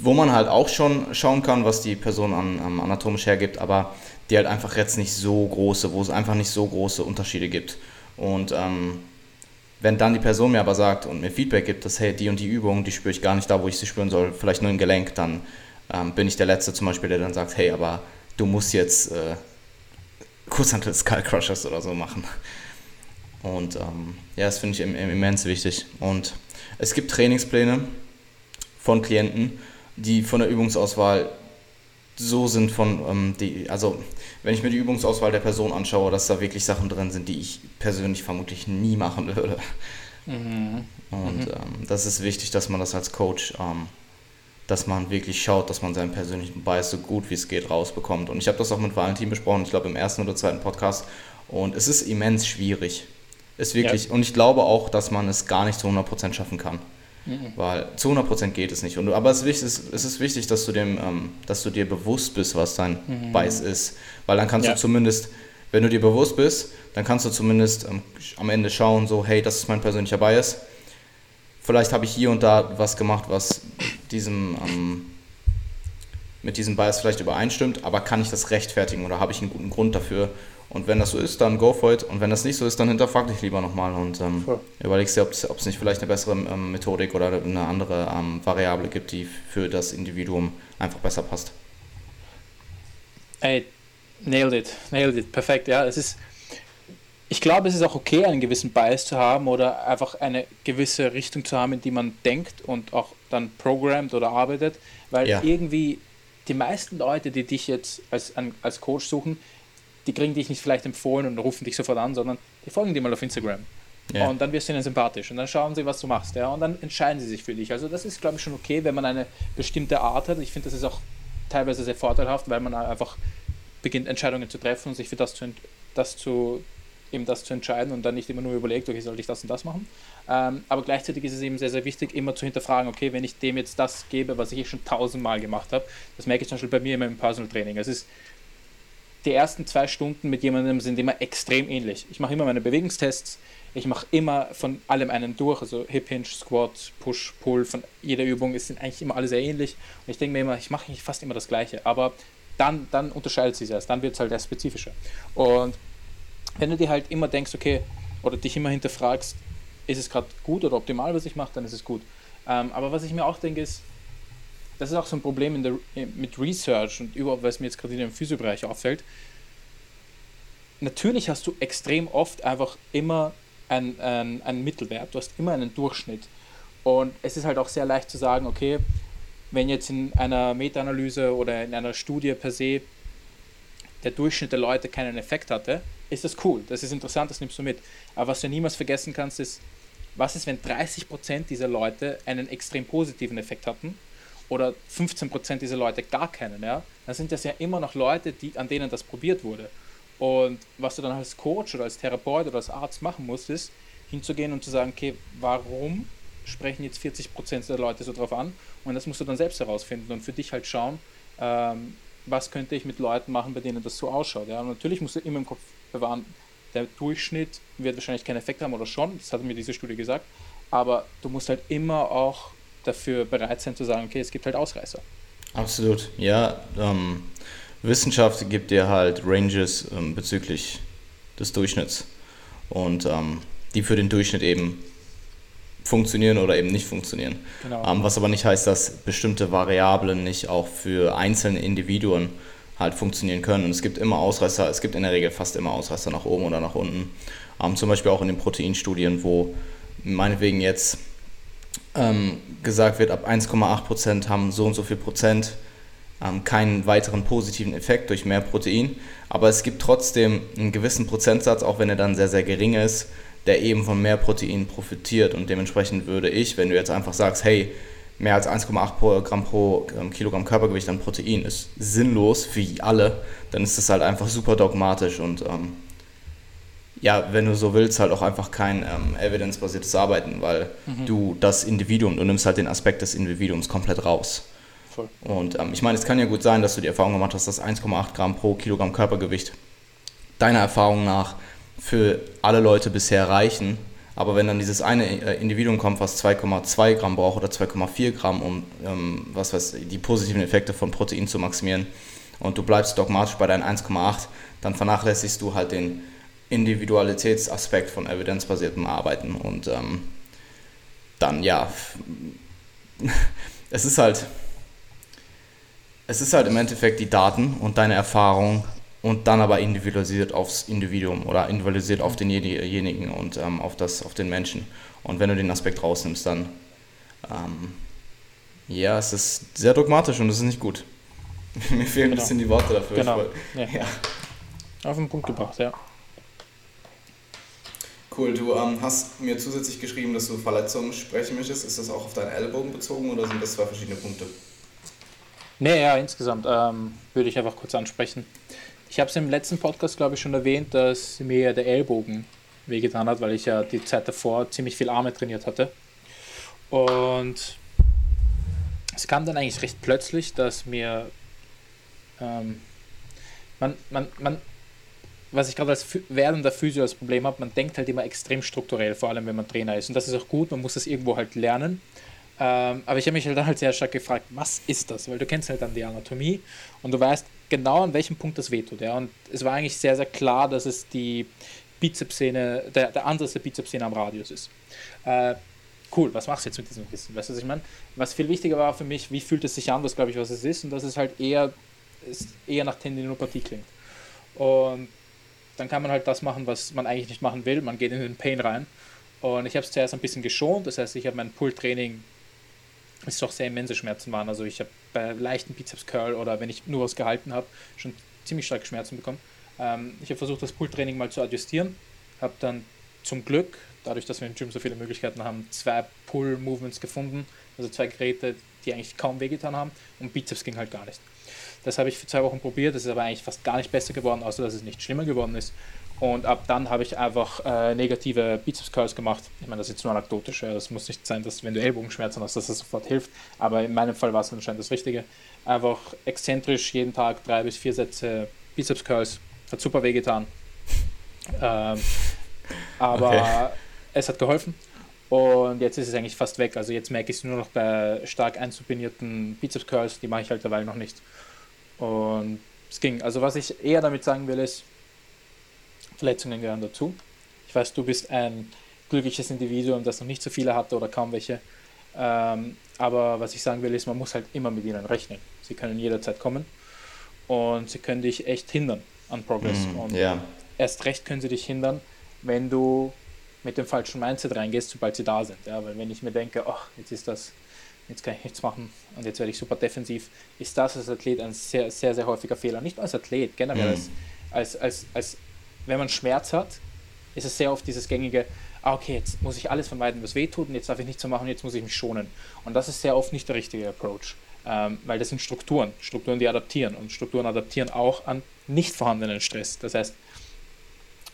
wo man halt auch schon schauen kann, was die Person an, an anatomisch hergibt, aber die halt einfach jetzt nicht so große, wo es einfach nicht so große Unterschiede gibt. Und ähm, wenn dann die Person mir aber sagt und mir Feedback gibt, dass hey, die und die Übung, die spüre ich gar nicht da, wo ich sie spüren soll, vielleicht nur im Gelenk, dann ähm, bin ich der Letzte zum Beispiel, der dann sagt, hey, aber du musst jetzt äh, Kurzhantel Skull Crushers oder so machen. Und ähm, ja, das finde ich immens wichtig. Und es gibt Trainingspläne von Klienten, die von der Übungsauswahl so sind von, ähm, die, also wenn ich mir die Übungsauswahl der Person anschaue, dass da wirklich Sachen drin sind, die ich persönlich vermutlich nie machen würde. Mhm. Und mhm. Ähm, das ist wichtig, dass man das als Coach, ähm, dass man wirklich schaut, dass man seinen persönlichen Bias so gut wie es geht rausbekommt. Und ich habe das auch mit Valentin besprochen, ich glaube im ersten oder zweiten Podcast. Und es ist immens schwierig. Ist wirklich, ja. und ich glaube auch, dass man es gar nicht zu 100% schaffen kann. Mhm. Weil zu 100% geht es nicht. Und, aber es ist, wichtig, es ist wichtig, dass du, dem, ähm, dass du dir bewusst bist, was dein mhm. Bias ist. Weil dann kannst ja. du zumindest, wenn du dir bewusst bist, dann kannst du zumindest ähm, am Ende schauen, so, hey, das ist mein persönlicher Bias. Vielleicht habe ich hier und da was gemacht, was diesem, ähm, mit diesem Bias vielleicht übereinstimmt, aber kann ich das rechtfertigen oder habe ich einen guten Grund dafür? Und wenn das so ist, dann go for it. Und wenn das nicht so ist, dann hinterfrag dich lieber nochmal und ähm, überlegst dir, ob es nicht vielleicht eine bessere ähm, Methodik oder eine andere ähm, Variable gibt, die für das Individuum einfach besser passt. Ey, nailed it, nailed it, perfekt, ja. Es ist, ich glaube, es ist auch okay, einen gewissen Bias zu haben oder einfach eine gewisse Richtung zu haben, in die man denkt und auch dann programmt oder arbeitet, weil ja. irgendwie die meisten Leute, die dich jetzt als, als Coach suchen, die kriegen dich nicht vielleicht empfohlen und rufen dich sofort an, sondern die folgen dir mal auf Instagram. Yeah. Und dann wirst du ihnen sympathisch und dann schauen sie, was du machst. Ja? Und dann entscheiden sie sich für dich. Also das ist, glaube ich, schon okay, wenn man eine bestimmte Art hat. Ich finde, das ist auch teilweise sehr vorteilhaft, weil man einfach beginnt, Entscheidungen zu treffen und sich für das zu, das zu, eben das zu entscheiden und dann nicht immer nur überlegt, okay, soll ich das und das machen. Ähm, aber gleichzeitig ist es eben sehr, sehr wichtig, immer zu hinterfragen, okay, wenn ich dem jetzt das gebe, was ich eh schon tausendmal gemacht habe, das merke ich zum Beispiel bei mir in meinem Personal Training. Es ist die ersten zwei Stunden mit jemandem sind immer extrem ähnlich. Ich mache immer meine Bewegungstests, ich mache immer von allem einen durch, also Hip Hinge, Squat, Push, Pull, von jeder Übung sind eigentlich immer alle sehr ähnlich. Und ich denke mir immer, ich mache fast immer das Gleiche, aber dann, dann unterscheidet sich erst, dann wird es halt erst spezifischer. Und wenn du dir halt immer denkst, okay, oder dich immer hinterfragst, ist es gerade gut oder optimal, was ich mache, dann ist es gut. Ähm, aber was ich mir auch denke, ist, das ist auch so ein Problem der, mit Research und überhaupt, es mir jetzt gerade in dem Physiobereich auffällt. Natürlich hast du extrem oft einfach immer einen, einen, einen Mittelwert, du hast immer einen Durchschnitt. Und es ist halt auch sehr leicht zu sagen, okay, wenn jetzt in einer Meta-Analyse oder in einer Studie per se der Durchschnitt der Leute keinen Effekt hatte, ist das cool, das ist interessant, das nimmst du mit. Aber was du niemals vergessen kannst, ist, was ist, wenn 30% dieser Leute einen extrem positiven Effekt hatten oder 15% dieser Leute gar keinen, ja? Dann sind das ja immer noch Leute, die, an denen das probiert wurde. Und was du dann als Coach oder als Therapeut oder als Arzt machen musst, ist hinzugehen und zu sagen, okay, warum sprechen jetzt 40% der Leute so drauf an? Und das musst du dann selbst herausfinden und für dich halt schauen, ähm, was könnte ich mit Leuten machen, bei denen das so ausschaut. Ja? Und natürlich musst du immer im Kopf bewahren, der Durchschnitt wird wahrscheinlich keinen Effekt haben oder schon, das hat mir diese Studie gesagt, aber du musst halt immer auch dafür bereit sein zu sagen, okay, es gibt halt Ausreißer. Absolut, ja. Ähm, Wissenschaft gibt dir halt Ranges ähm, bezüglich des Durchschnitts und ähm, die für den Durchschnitt eben funktionieren oder eben nicht funktionieren. Genau. Ähm, was aber nicht heißt, dass bestimmte Variablen nicht auch für einzelne Individuen halt funktionieren können. Und es gibt immer Ausreißer, es gibt in der Regel fast immer Ausreißer nach oben oder nach unten. Ähm, zum Beispiel auch in den Proteinstudien, wo meinetwegen jetzt ähm, gesagt wird, ab 1,8% haben so und so viel Prozent ähm, keinen weiteren positiven Effekt durch mehr Protein. Aber es gibt trotzdem einen gewissen Prozentsatz, auch wenn er dann sehr, sehr gering ist, der eben von mehr Protein profitiert. Und dementsprechend würde ich, wenn du jetzt einfach sagst, hey, mehr als 1,8 Gramm pro ähm, Kilogramm Körpergewicht an Protein ist sinnlos für alle, dann ist das halt einfach super dogmatisch und ähm, ja, wenn du so willst, halt auch einfach kein ähm, evidenzbasiertes Arbeiten, weil mhm. du das Individuum, du nimmst halt den Aspekt des Individuums komplett raus. Voll. Und ähm, ich meine, es kann ja gut sein, dass du die Erfahrung gemacht hast, dass 1,8 Gramm pro Kilogramm Körpergewicht deiner Erfahrung nach für alle Leute bisher reichen aber wenn dann dieses eine äh, Individuum kommt, was 2,2 Gramm braucht oder 2,4 Gramm, um ähm, was weiß, die positiven Effekte von Protein zu maximieren, und du bleibst dogmatisch bei deinen 1,8, dann vernachlässigst du halt den Individualitätsaspekt von evidenzbasiertem Arbeiten. Und ähm, dann, ja, *laughs* es ist halt, es ist halt im Endeffekt die Daten und deine Erfahrung und dann aber individualisiert aufs Individuum oder individualisiert auf denjenigen und ähm, auf, das, auf den Menschen. Und wenn du den Aspekt rausnimmst, dann ähm, ja, es ist sehr dogmatisch und es ist nicht gut. *laughs* Mir fehlen genau. ein bisschen die Worte dafür. Genau. Ja. *laughs* ja. Auf den Punkt gebracht, ja. Cool, du ähm, hast mir zusätzlich geschrieben, dass du Verletzungen sprechen möchtest. Ist das auch auf deinen Ellbogen bezogen oder sind das zwei verschiedene Punkte? Nee, ja, insgesamt ähm, würde ich einfach kurz ansprechen. Ich habe es im letzten Podcast, glaube ich, schon erwähnt, dass mir der Ellbogen wehgetan hat, weil ich ja die Zeit davor ziemlich viel Arme trainiert hatte. Und es kam dann eigentlich recht plötzlich, dass mir ähm, man, man, man, was ich gerade als werdender Physio als Problem habe, man denkt halt immer extrem strukturell, vor allem wenn man Trainer ist. Und das ist auch gut, man muss das irgendwo halt lernen. Ähm, aber ich habe mich halt dann halt sehr stark gefragt, was ist das? Weil du kennst halt dann die Anatomie und du weißt, genau an welchem Punkt das wehtut. Ja. Und es war eigentlich sehr, sehr klar, dass es die Bizepssehne, der, der Ansatz der Bizepssehne am Radius ist. Äh, cool, was machst du jetzt mit diesem Wissen? Weißt du, was ich meine? Was viel wichtiger war für mich, wie fühlt es sich an, das glaube ich, was es ist, und dass es halt eher, eher nach Tendinopathie klingt. Und dann kann man halt das machen, was man eigentlich nicht machen will. Man geht in den Pain rein. Und ich habe es zuerst ein bisschen geschont, das heißt, ich habe mein Pull-Training, ist doch sehr immense Schmerzen waren. Also ich habe bei leichten Bizeps-Curl oder wenn ich nur was gehalten habe, schon ziemlich starke Schmerzen bekommen. Ähm, ich habe versucht, das Pull-Training mal zu adjustieren, habe dann zum Glück, dadurch, dass wir im Gym so viele Möglichkeiten haben, zwei Pull-Movements gefunden, also zwei Geräte, die eigentlich kaum wehgetan haben und Bizeps ging halt gar nicht. Das habe ich für zwei Wochen probiert, das ist aber eigentlich fast gar nicht besser geworden, außer dass es nicht schlimmer geworden ist. Und ab dann habe ich einfach äh, negative Bizeps Curls gemacht. Ich meine, das ist jetzt nur anekdotisch. Das muss nicht sein, dass wenn du Ellbogenschmerzen hast, dass das sofort hilft. Aber in meinem Fall war es anscheinend das Richtige. Einfach exzentrisch jeden Tag drei bis vier Sätze Bizeps Curls. Hat super wehgetan. Ähm, aber okay. es hat geholfen. Und jetzt ist es eigentlich fast weg. Also jetzt merke ich es nur noch bei stark einzubinierten Bizeps Curls. Die mache ich halt derweil noch nicht. Und es ging. Also was ich eher damit sagen will, ist, Verletzungen gehören dazu. Ich weiß, du bist ein glückliches Individuum, das noch nicht so viele hatte oder kaum welche. Ähm, aber was ich sagen will, ist, man muss halt immer mit ihnen rechnen. Sie können jederzeit kommen und sie können dich echt hindern an Progress. Mm, und yeah. erst recht können sie dich hindern, wenn du mit dem falschen Mindset reingehst, sobald sie da sind. Ja, weil wenn ich mir denke, ach, jetzt ist das, jetzt kann ich nichts machen und jetzt werde ich super defensiv, ist das als Athlet ein sehr, sehr, sehr häufiger Fehler. Nicht nur als Athlet, generell mm. als, als, als, als wenn man Schmerz hat, ist es sehr oft dieses gängige, ah, okay, jetzt muss ich alles vermeiden, was wehtut und jetzt darf ich nichts mehr machen, jetzt muss ich mich schonen. Und das ist sehr oft nicht der richtige Approach, ähm, weil das sind Strukturen, Strukturen, die adaptieren und Strukturen adaptieren auch an nicht vorhandenen Stress. Das heißt,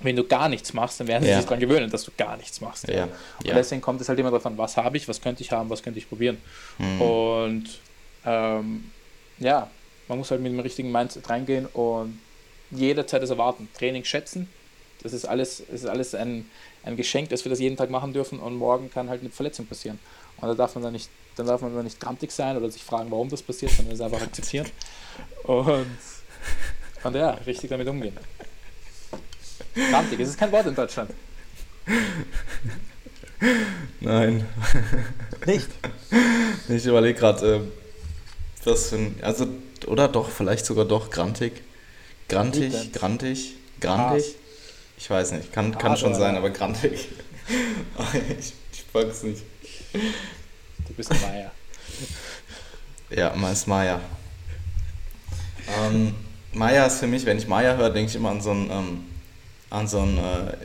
wenn du gar nichts machst, dann werden sie ja. sich daran gewöhnen, dass du gar nichts machst. Ja. Und deswegen kommt es halt immer darauf an, was habe ich, was könnte ich haben, was könnte ich probieren. Mhm. Und ähm, ja, man muss halt mit dem richtigen Mindset reingehen und jederzeit das erwarten. Training schätzen, das ist alles, das ist alles ein, ein Geschenk, dass wir das jeden Tag machen dürfen und morgen kann halt eine Verletzung passieren. Und da darf man dann nicht, dann darf man dann nicht grantig sein oder sich fragen, warum das passiert, sondern es einfach akzeptieren. *laughs* Und, und ja, richtig damit umgehen. Grantig, es ist kein Wort in Deutschland. Nein. Nicht? Ich überlege gerade, äh, was für ein, also, oder doch, vielleicht sogar doch grantig. Grantig, grantig, grantig. Ich weiß nicht, kann, kann schon sein, aber grantig. *laughs* ich, ich folge nicht. Du bist Maya. Ja, mal ist Maya. Ähm, Maya ist für mich, wenn ich Maya höre, denke ich immer an so ein, ähm, an so ein äh,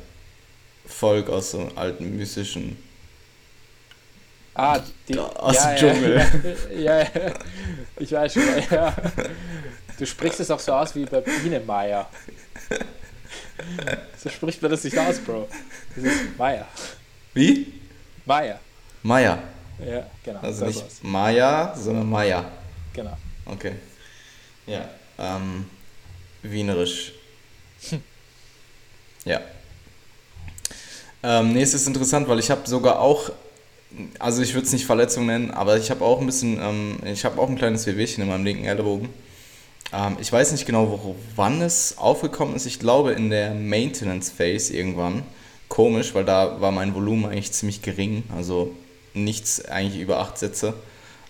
Volk aus so einem alten mystischen. Ah, die, aus ja, dem Dschungel. Ja, *laughs* ja, ja, ich weiß schon, ja. Du sprichst es auch so aus wie bei Biene Meier. So spricht man das nicht aus, Bro. Das ist Meier. Wie? Meier. Meier. Ja, genau. Also nicht. Maya, sondern Meier. Genau. Okay. Ja. Ähm, Wienerisch. Hm. *laughs* Ja. Ähm, nee, ist interessant, weil ich habe sogar auch, also ich würde es nicht Verletzung nennen, aber ich habe auch ein bisschen, ähm, ich habe auch ein kleines Wehwehchen in meinem linken Ellbogen. Ähm, ich weiß nicht genau, wann es aufgekommen ist. Ich glaube in der Maintenance Phase irgendwann. Komisch, weil da war mein Volumen eigentlich ziemlich gering. Also nichts eigentlich über acht Sätze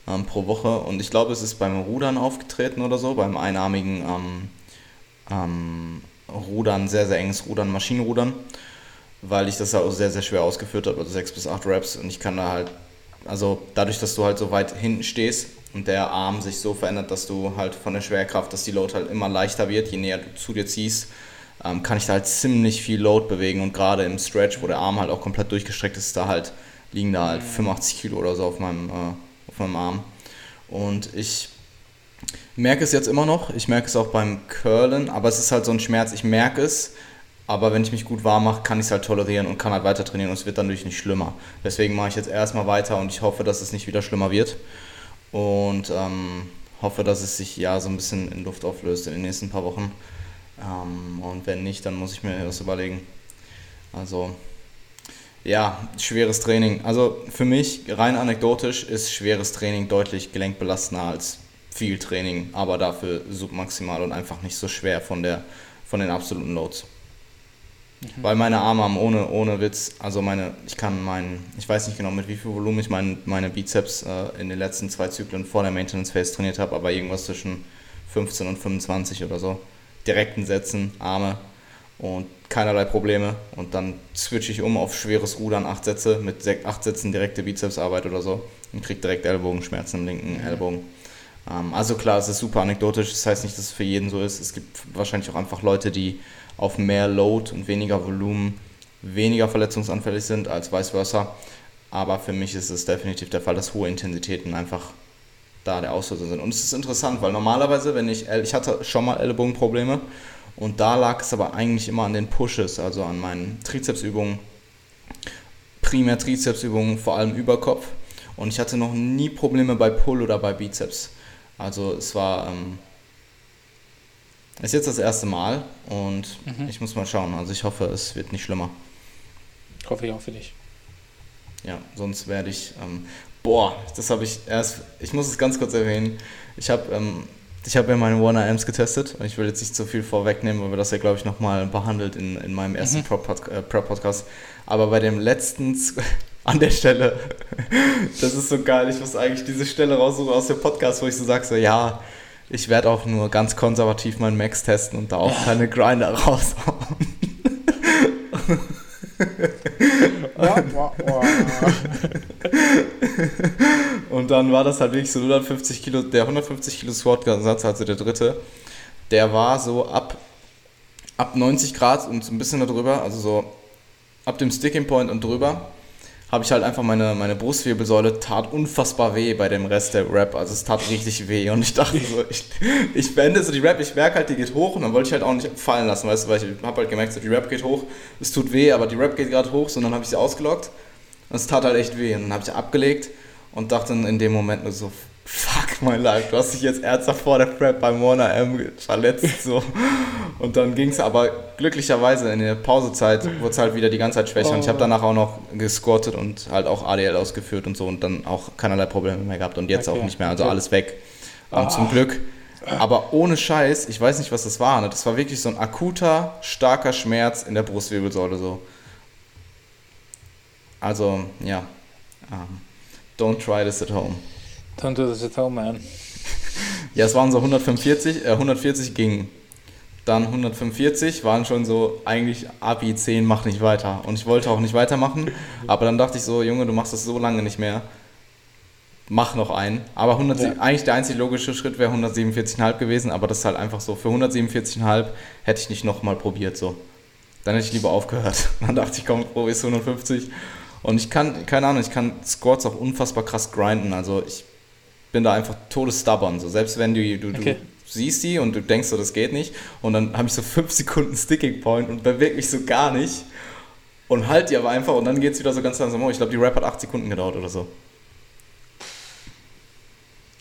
ähm, pro Woche. Und ich glaube, es ist beim Rudern aufgetreten oder so, beim einarmigen ähm, ähm, Rudern, sehr, sehr enges Rudern, Maschinenrudern, weil ich das auch sehr, sehr schwer ausgeführt habe, also sechs bis acht Reps. Und ich kann da halt, also dadurch, dass du halt so weit hinten stehst, und der Arm sich so verändert, dass du halt von der Schwerkraft, dass die Load halt immer leichter wird, je näher du zu dir ziehst, ähm, kann ich da halt ziemlich viel Load bewegen und gerade im Stretch, wo der Arm halt auch komplett durchgestreckt ist, da halt liegen da halt 85 Kilo oder so auf meinem, äh, auf meinem Arm. Und ich merke es jetzt immer noch, ich merke es auch beim Curlen, aber es ist halt so ein Schmerz, ich merke es, aber wenn ich mich gut warm mache, kann ich es halt tolerieren und kann halt weiter trainieren und es wird dann natürlich nicht schlimmer. Deswegen mache ich jetzt erstmal weiter und ich hoffe, dass es nicht wieder schlimmer wird und ähm, hoffe, dass es sich ja so ein bisschen in Luft auflöst in den nächsten paar Wochen. Ähm, und wenn nicht, dann muss ich mir was überlegen. Also ja, schweres Training. Also für mich, rein anekdotisch, ist schweres Training deutlich gelenkbelastender als viel Training, aber dafür submaximal und einfach nicht so schwer von, der, von den absoluten Loads. Mhm. Weil meine Arme haben ohne, ohne Witz, also meine, ich kann meinen, ich weiß nicht genau mit wie viel Volumen ich mein, meine Bizeps äh, in den letzten zwei Zyklen vor der Maintenance Phase trainiert habe, aber irgendwas zwischen 15 und 25 oder so. Direkten Sätzen, Arme und keinerlei Probleme. Und dann switche ich um auf schweres Rudern, acht Sätze, mit acht Sätzen direkte Bizepsarbeit oder so und kriege direkt Ellbogenschmerzen im linken mhm. Ellbogen. Ähm, also klar, es ist super anekdotisch, das heißt nicht, dass es für jeden so ist. Es gibt wahrscheinlich auch einfach Leute, die auf mehr Load und weniger Volumen weniger verletzungsanfällig sind als vice versa. Aber für mich ist es definitiv der Fall, dass hohe Intensitäten einfach da der Auslöser sind. Und es ist interessant, weil normalerweise, wenn ich, ich hatte schon mal Ellbogenprobleme und da lag es aber eigentlich immer an den Pushes, also an meinen Trizepsübungen, primär Trizepsübungen, vor allem Überkopf. Und ich hatte noch nie Probleme bei Pull oder bei Bizeps. Also es war, ähm, ist jetzt das erste Mal und mhm. ich muss mal schauen. Also ich hoffe, es wird nicht schlimmer. Hoffe ich auch für dich. Ja, sonst werde ich, ähm, boah, das habe ich erst, ich muss es ganz kurz erwähnen. Ich habe ähm, ich habe ja meine Warner Amps getestet und ich will jetzt nicht so viel vorwegnehmen, weil wir das ja, glaube ich, nochmal behandelt in, in meinem ersten mhm. Prep-Podcast. Aber bei dem letzten, *laughs* an der Stelle, das ist so geil, ich muss eigentlich diese Stelle raussuchen aus dem Podcast, wo ich so sage, so, ja, ich werde auch nur ganz konservativ meinen Max testen und da auch keine Grinder raushauen. und dann war das halt wirklich so 150 Kilo, der 150 Kilo Squat-Satz, also der dritte, der war so ab, ab 90 Grad und so ein bisschen darüber, also so ab dem Sticking Point und drüber habe ich halt einfach meine, meine Brustwirbelsäule tat unfassbar weh bei dem Rest der Rap. Also es tat richtig weh. Und ich dachte so, ich, ich beende so die Rap, ich merke halt, die geht hoch und dann wollte ich halt auch nicht fallen lassen, weißt du, weil ich habe halt gemerkt, so die Rap geht hoch, es tut weh, aber die Rap geht gerade hoch, so, und dann habe ich sie ausgelockt und es tat halt echt weh. Und dann habe ich abgelegt und dachte in dem Moment nur so, fuck my life, du hast dich jetzt ernsthaft vor der Prep beim Warner M verletzt. So. *laughs* Und dann ging es aber glücklicherweise in der Pausezeit, wurde es halt wieder die ganze Zeit schwächer. Oh. Und ich habe danach auch noch gesquattet und halt auch ADL ausgeführt und so und dann auch keinerlei Probleme mehr gehabt und jetzt okay. auch nicht mehr. Also alles weg. Und oh. zum Glück. Aber ohne Scheiß, ich weiß nicht, was das war. Ne? Das war wirklich so ein akuter, starker Schmerz in der Brustwirbelsäule. So. Also, ja. Um, ähm, don't try this at home. Don't do this at home, man. ja, es waren so 145, äh, 140 ging. Dann 145 waren schon so, eigentlich API 10, mach nicht weiter. Und ich wollte auch nicht weitermachen, aber dann dachte ich so, Junge, du machst das so lange nicht mehr. Mach noch einen. Aber 100, ja. eigentlich der einzige logische Schritt wäre 147,5 gewesen, aber das ist halt einfach so. Für 147,5 hätte ich nicht nochmal probiert, so. Dann hätte ich lieber aufgehört. *laughs* Dann dachte ich, komm, probier's 150. Und ich kann, keine Ahnung, ich kann Squats auch unfassbar krass grinden. Also ich bin da einfach todesstubborn. So, selbst wenn du, du, okay. du siehst die und du denkst so, das geht nicht. Und dann habe ich so fünf *laughs* Sekunden Sticking Point und bewege mich so gar nicht. Und halt die aber einfach und dann geht es wieder so ganz langsam. Oh, ich glaube, die Rap hat acht Sekunden gedauert oder so.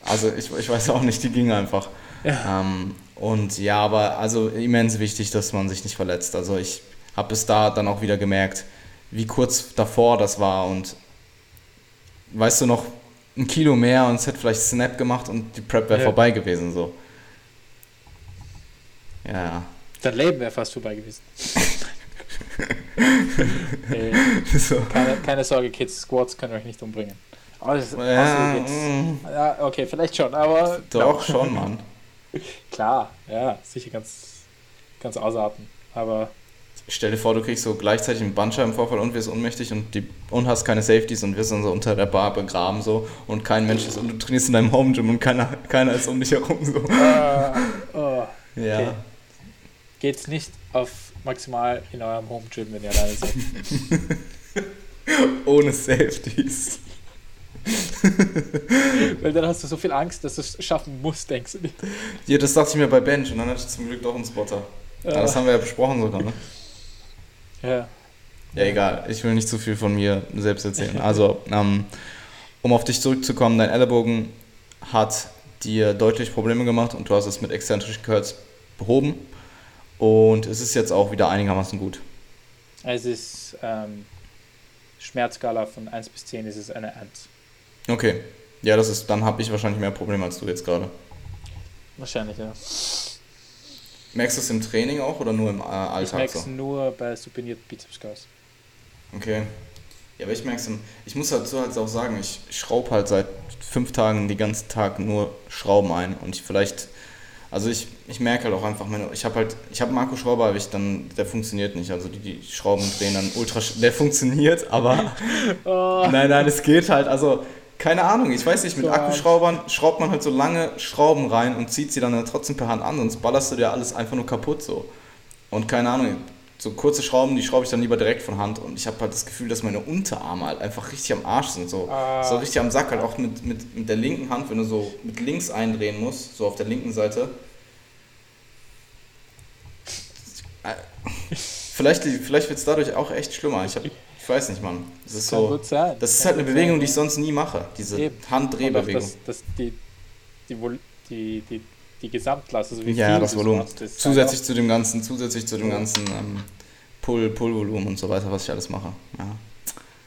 Also ich, ich weiß auch nicht, die ging einfach. Ja. Ähm, und ja, aber also immens wichtig, dass man sich nicht verletzt. Also ich habe es da dann auch wieder gemerkt, wie kurz davor das war und weißt du noch, ein Kilo mehr und es hätte vielleicht Snap gemacht und die Prep wäre ja. vorbei gewesen. So. Ja. Dein Leben wäre fast vorbei gewesen. hey, *laughs* so. keine, keine, Sorge, Kids, Squats können euch nicht umbringen. Also, ja, also ja, okay, vielleicht schon, aber. Doch, schon, Mann. *laughs* Klar, ja, sicher ganz, ganz ausarten. Aber stell dir vor, du kriegst so gleichzeitig einen Bandscheibenvorfall und wirst ohnmächtig und, die, und hast keine Safeties und wirst dann so unter der Bar begraben so und kein Mensch ist und du trainierst in deinem Home Gym und keiner, keiner ist um dich herum so. Uh, oh, ja. Okay. Geht's nicht auf maximal in eurem Home Gym, wenn ihr alleine seid. *laughs* Ohne Safeties. *laughs* Weil dann hast du so viel Angst, dass du es schaffen musst, denkst du nicht. Ja, das dachte ich mir bei Bench und dann hatte ich zum Glück doch einen Spotter. Ja. Das haben wir ja besprochen sogar, ne? Ja. Ja, egal. Ich will nicht zu viel von mir selbst erzählen. Also, ähm, um auf dich zurückzukommen, dein Ellenbogen hat dir deutlich Probleme gemacht und du hast es mit exzentrischen Curls behoben. Und es ist jetzt auch wieder einigermaßen gut. Es ist ähm, Schmerzskala von 1 bis 10 ist es eine 1. Okay. Ja, das ist, dann habe ich wahrscheinlich mehr Probleme als du jetzt gerade. Wahrscheinlich, ja. Merkst du es im Training auch oder nur im äh, Alltag? Ich merke es so? nur bei supinierten Bizeps Curls. Okay. Ja, aber ich merke es, ich muss dazu halt auch sagen, ich schraube halt seit fünf Tagen den ganzen Tag nur Schrauben ein und ich vielleicht, also ich, ich merke halt auch einfach, meine, ich habe halt, ich habe Marco Schrauber, aber ich dann, der funktioniert nicht, also die, die Schrauben drehen dann ultra, der funktioniert, aber *laughs* oh. nein, nein, es geht halt, also keine Ahnung, ich weiß nicht, mit Akkuschraubern schraubt man halt so lange Schrauben rein und zieht sie dann trotzdem per Hand an, sonst ballerst du dir alles einfach nur kaputt so. Und keine Ahnung, so kurze Schrauben, die schraube ich dann lieber direkt von Hand und ich habe halt das Gefühl, dass meine Unterarme halt einfach richtig am Arsch sind, so, ah. so richtig am Sack halt, auch mit, mit, mit der linken Hand, wenn du so mit links eindrehen musst, so auf der linken Seite. *laughs* Vielleicht, vielleicht wird es dadurch auch echt schlimmer. Ich, hab, ich weiß nicht, Mann. Das ist, so, das ist halt eine Bewegung, die ich sonst nie mache, diese Handdrehbewegung. Das, das, die, die, die, die die Gesamtklasse, also wie ja, viel das Volumen. Machst, das zusätzlich zu dem ganzen, zusätzlich zu dem ganzen ähm, Pull, Pull-Volumen und so weiter, was ich alles mache. Ja.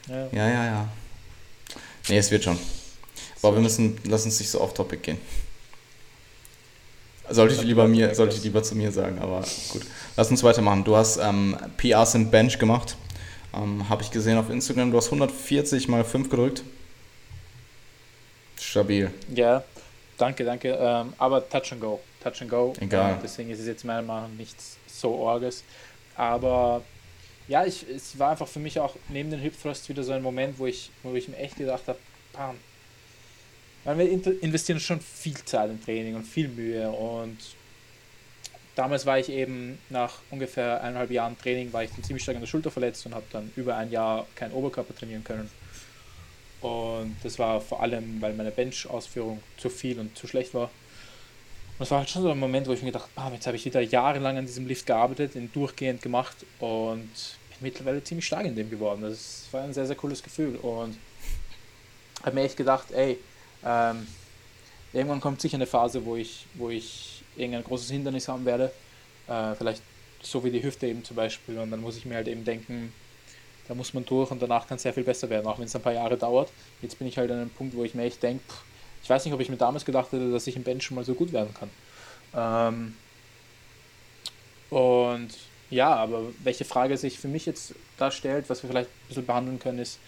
Ja, ja, ja. ja. Nee, es wird schon. Aber wir müssen, lass uns nicht so off-topic gehen. Sollte ich lieber mir, sollte ich lieber zu mir sagen, aber gut. Lass uns weitermachen. Du hast ähm, PRs im Bench gemacht. Ähm, Habe ich gesehen auf Instagram. Du hast 140 mal 5 gedrückt. Stabil. Ja, Danke, danke. Ähm, aber Touch and Go. Touch and Go. Egal. Äh, deswegen ist es jetzt meiner Meinung nach nichts so Orges. Aber ja, ich, es war einfach für mich auch neben den Hip Thrust wieder so ein Moment, wo ich, wo ich mir echt gedacht habe, bam. Weil wir investieren schon viel Zeit im Training und viel Mühe und damals war ich eben nach ungefähr eineinhalb Jahren Training, war ich ziemlich stark an der Schulter verletzt und habe dann über ein Jahr keinen Oberkörper trainieren können. Und das war vor allem, weil meine Bench-Ausführung zu viel und zu schlecht war. Und es war halt schon so ein Moment, wo ich mir gedacht habe, ah, jetzt habe ich wieder jahrelang an diesem Lift gearbeitet, den durchgehend gemacht und bin mittlerweile ziemlich stark in dem geworden. Das war ein sehr, sehr cooles Gefühl. Und habe mir echt gedacht, ey, ähm, irgendwann kommt sicher eine Phase, wo ich, wo ich irgendein großes Hindernis haben werde. Äh, vielleicht so wie die Hüfte eben zum Beispiel. Und dann muss ich mir halt eben denken, da muss man durch und danach kann es sehr viel besser werden, auch wenn es ein paar Jahre dauert. Jetzt bin ich halt an einem Punkt, wo ich mir echt denke, ich weiß nicht, ob ich mir damals gedacht hätte, dass ich im Bench schon mal so gut werden kann. Ähm, und ja, aber welche Frage sich für mich jetzt da stellt, was wir vielleicht ein bisschen behandeln können, ist,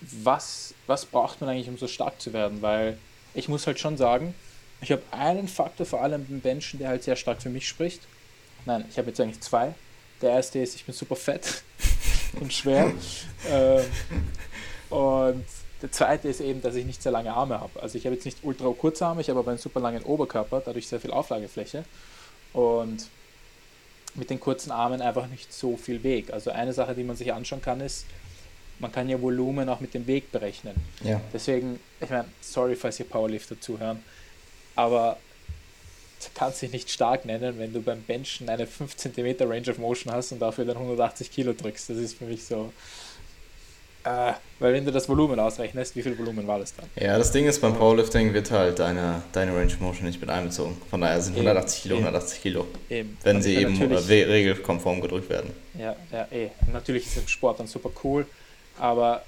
was, was braucht man eigentlich, um so stark zu werden? Weil ich muss halt schon sagen, ich habe einen Faktor, vor allem im Benchen, der halt sehr stark für mich spricht. Nein, ich habe jetzt eigentlich zwei. Der erste ist, ich bin super fett *laughs* und schwer. ähm, und der zweite ist eben, dass ich nicht sehr lange Arme habe. Also ich habe jetzt nicht ultra kurze Arme, ich habe aber einen super langen Oberkörper, dadurch sehr viel Auflagefläche. Und mit den kurzen Armen einfach nicht so viel Weg. Also eine Sache, die man sich anschauen kann, ist, man kann ja Volumen auch mit dem Weg berechnen. Ja. Deswegen, ich meine, sorry, falls ihr Powerlifter zuhören, aber kannst dich nicht stark nennen, wenn du beim Benchen eine 5 cm Range of Motion hast und dafür dann 180 Kilo drückst. Das ist für mich so. Äh, weil wenn du das Volumen ausrechnest, wie viel Volumen war das dann? Ja, das Ding ist, beim Powerlifting wird halt deine, deine Range of Motion nicht mit einbezogen. Von daher sind 180 Kilo, 180 Kilo. Eben. Wenn und sie eben regelkonform gedrückt werden. Ja, ja, eh. natürlich ist es im Sport dann super cool, aber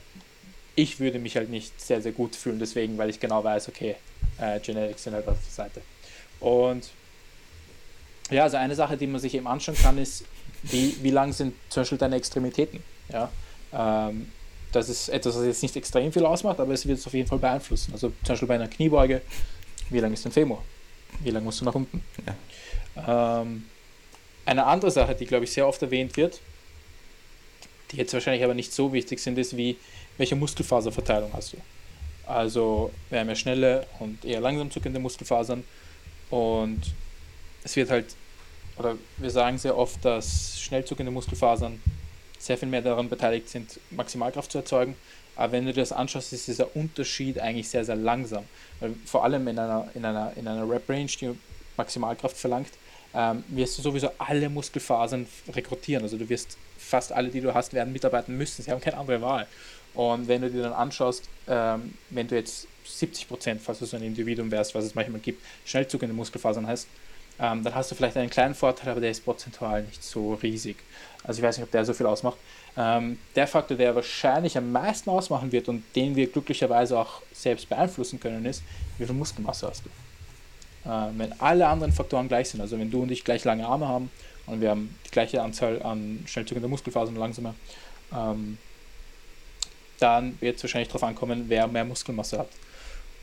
ich würde mich halt nicht sehr, sehr gut fühlen, deswegen, weil ich genau weiß, okay, äh, Genetics sind halt auf der Seite. Und ja, also eine Sache, die man sich eben anschauen kann, ist, wie, wie lang sind zum Beispiel deine Extremitäten. Ja? Ähm, das ist etwas, was jetzt nicht extrem viel ausmacht, aber es wird es auf jeden Fall beeinflussen. Also zum Beispiel bei einer Kniebeuge, wie lang ist dein Femur? Wie lang musst du nach unten? Ja. Ähm, eine andere Sache, die, glaube ich, sehr oft erwähnt wird, die jetzt wahrscheinlich aber nicht so wichtig sind, ist, wie, welche Muskelfaserverteilung hast du? Also, wir haben ja schnelle und eher langsam zuckende Muskelfasern und es wird halt, oder wir sagen sehr oft, dass schnell zuckende Muskelfasern sehr viel mehr daran beteiligt sind, Maximalkraft zu erzeugen. Aber wenn du dir das anschaust, ist dieser Unterschied eigentlich sehr, sehr langsam. Weil vor allem in einer, in einer, in einer Rep-Range, die Maximalkraft verlangt, ähm, wirst du sowieso alle Muskelfasern rekrutieren. Also du wirst fast alle, die du hast, werden mitarbeiten müssen. Sie haben keine andere Wahl. Und wenn du dir dann anschaust, ähm, wenn du jetzt 70 Prozent, falls du so ein Individuum wärst, was es manchmal gibt, Schnellzug in den Muskelfasern hast, ähm, dann hast du vielleicht einen kleinen Vorteil, aber der ist prozentual nicht so riesig. Also ich weiß nicht, ob der so viel ausmacht. Ähm, der Faktor, der wahrscheinlich am meisten ausmachen wird und den wir glücklicherweise auch selbst beeinflussen können, ist, wie viel Muskelmasse hast du. Äh, wenn alle anderen Faktoren gleich sind, also wenn du und ich gleich lange Arme haben und wir haben die gleiche Anzahl an schnellzügender Muskelfasern langsamer, ähm, dann wird es wahrscheinlich darauf ankommen, wer mehr Muskelmasse hat.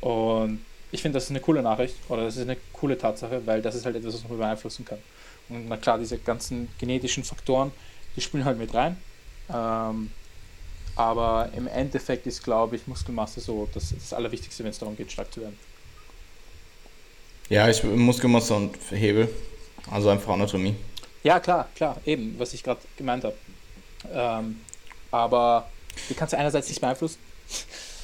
Und ich finde, das ist eine coole Nachricht oder das ist eine coole Tatsache, weil das ist halt etwas, was man beeinflussen kann. Und na klar, diese ganzen genetischen Faktoren, die spielen halt mit rein. Ähm, aber im Endeffekt ist, glaube ich, Muskelmasse so das, das Allerwichtigste, wenn es darum geht, stark zu werden. Ja, ich Muskelmasse und Hebel, also einfach Anatomie. Ja, klar, klar, eben, was ich gerade gemeint habe. Ähm, aber die kannst du einerseits nicht beeinflussen.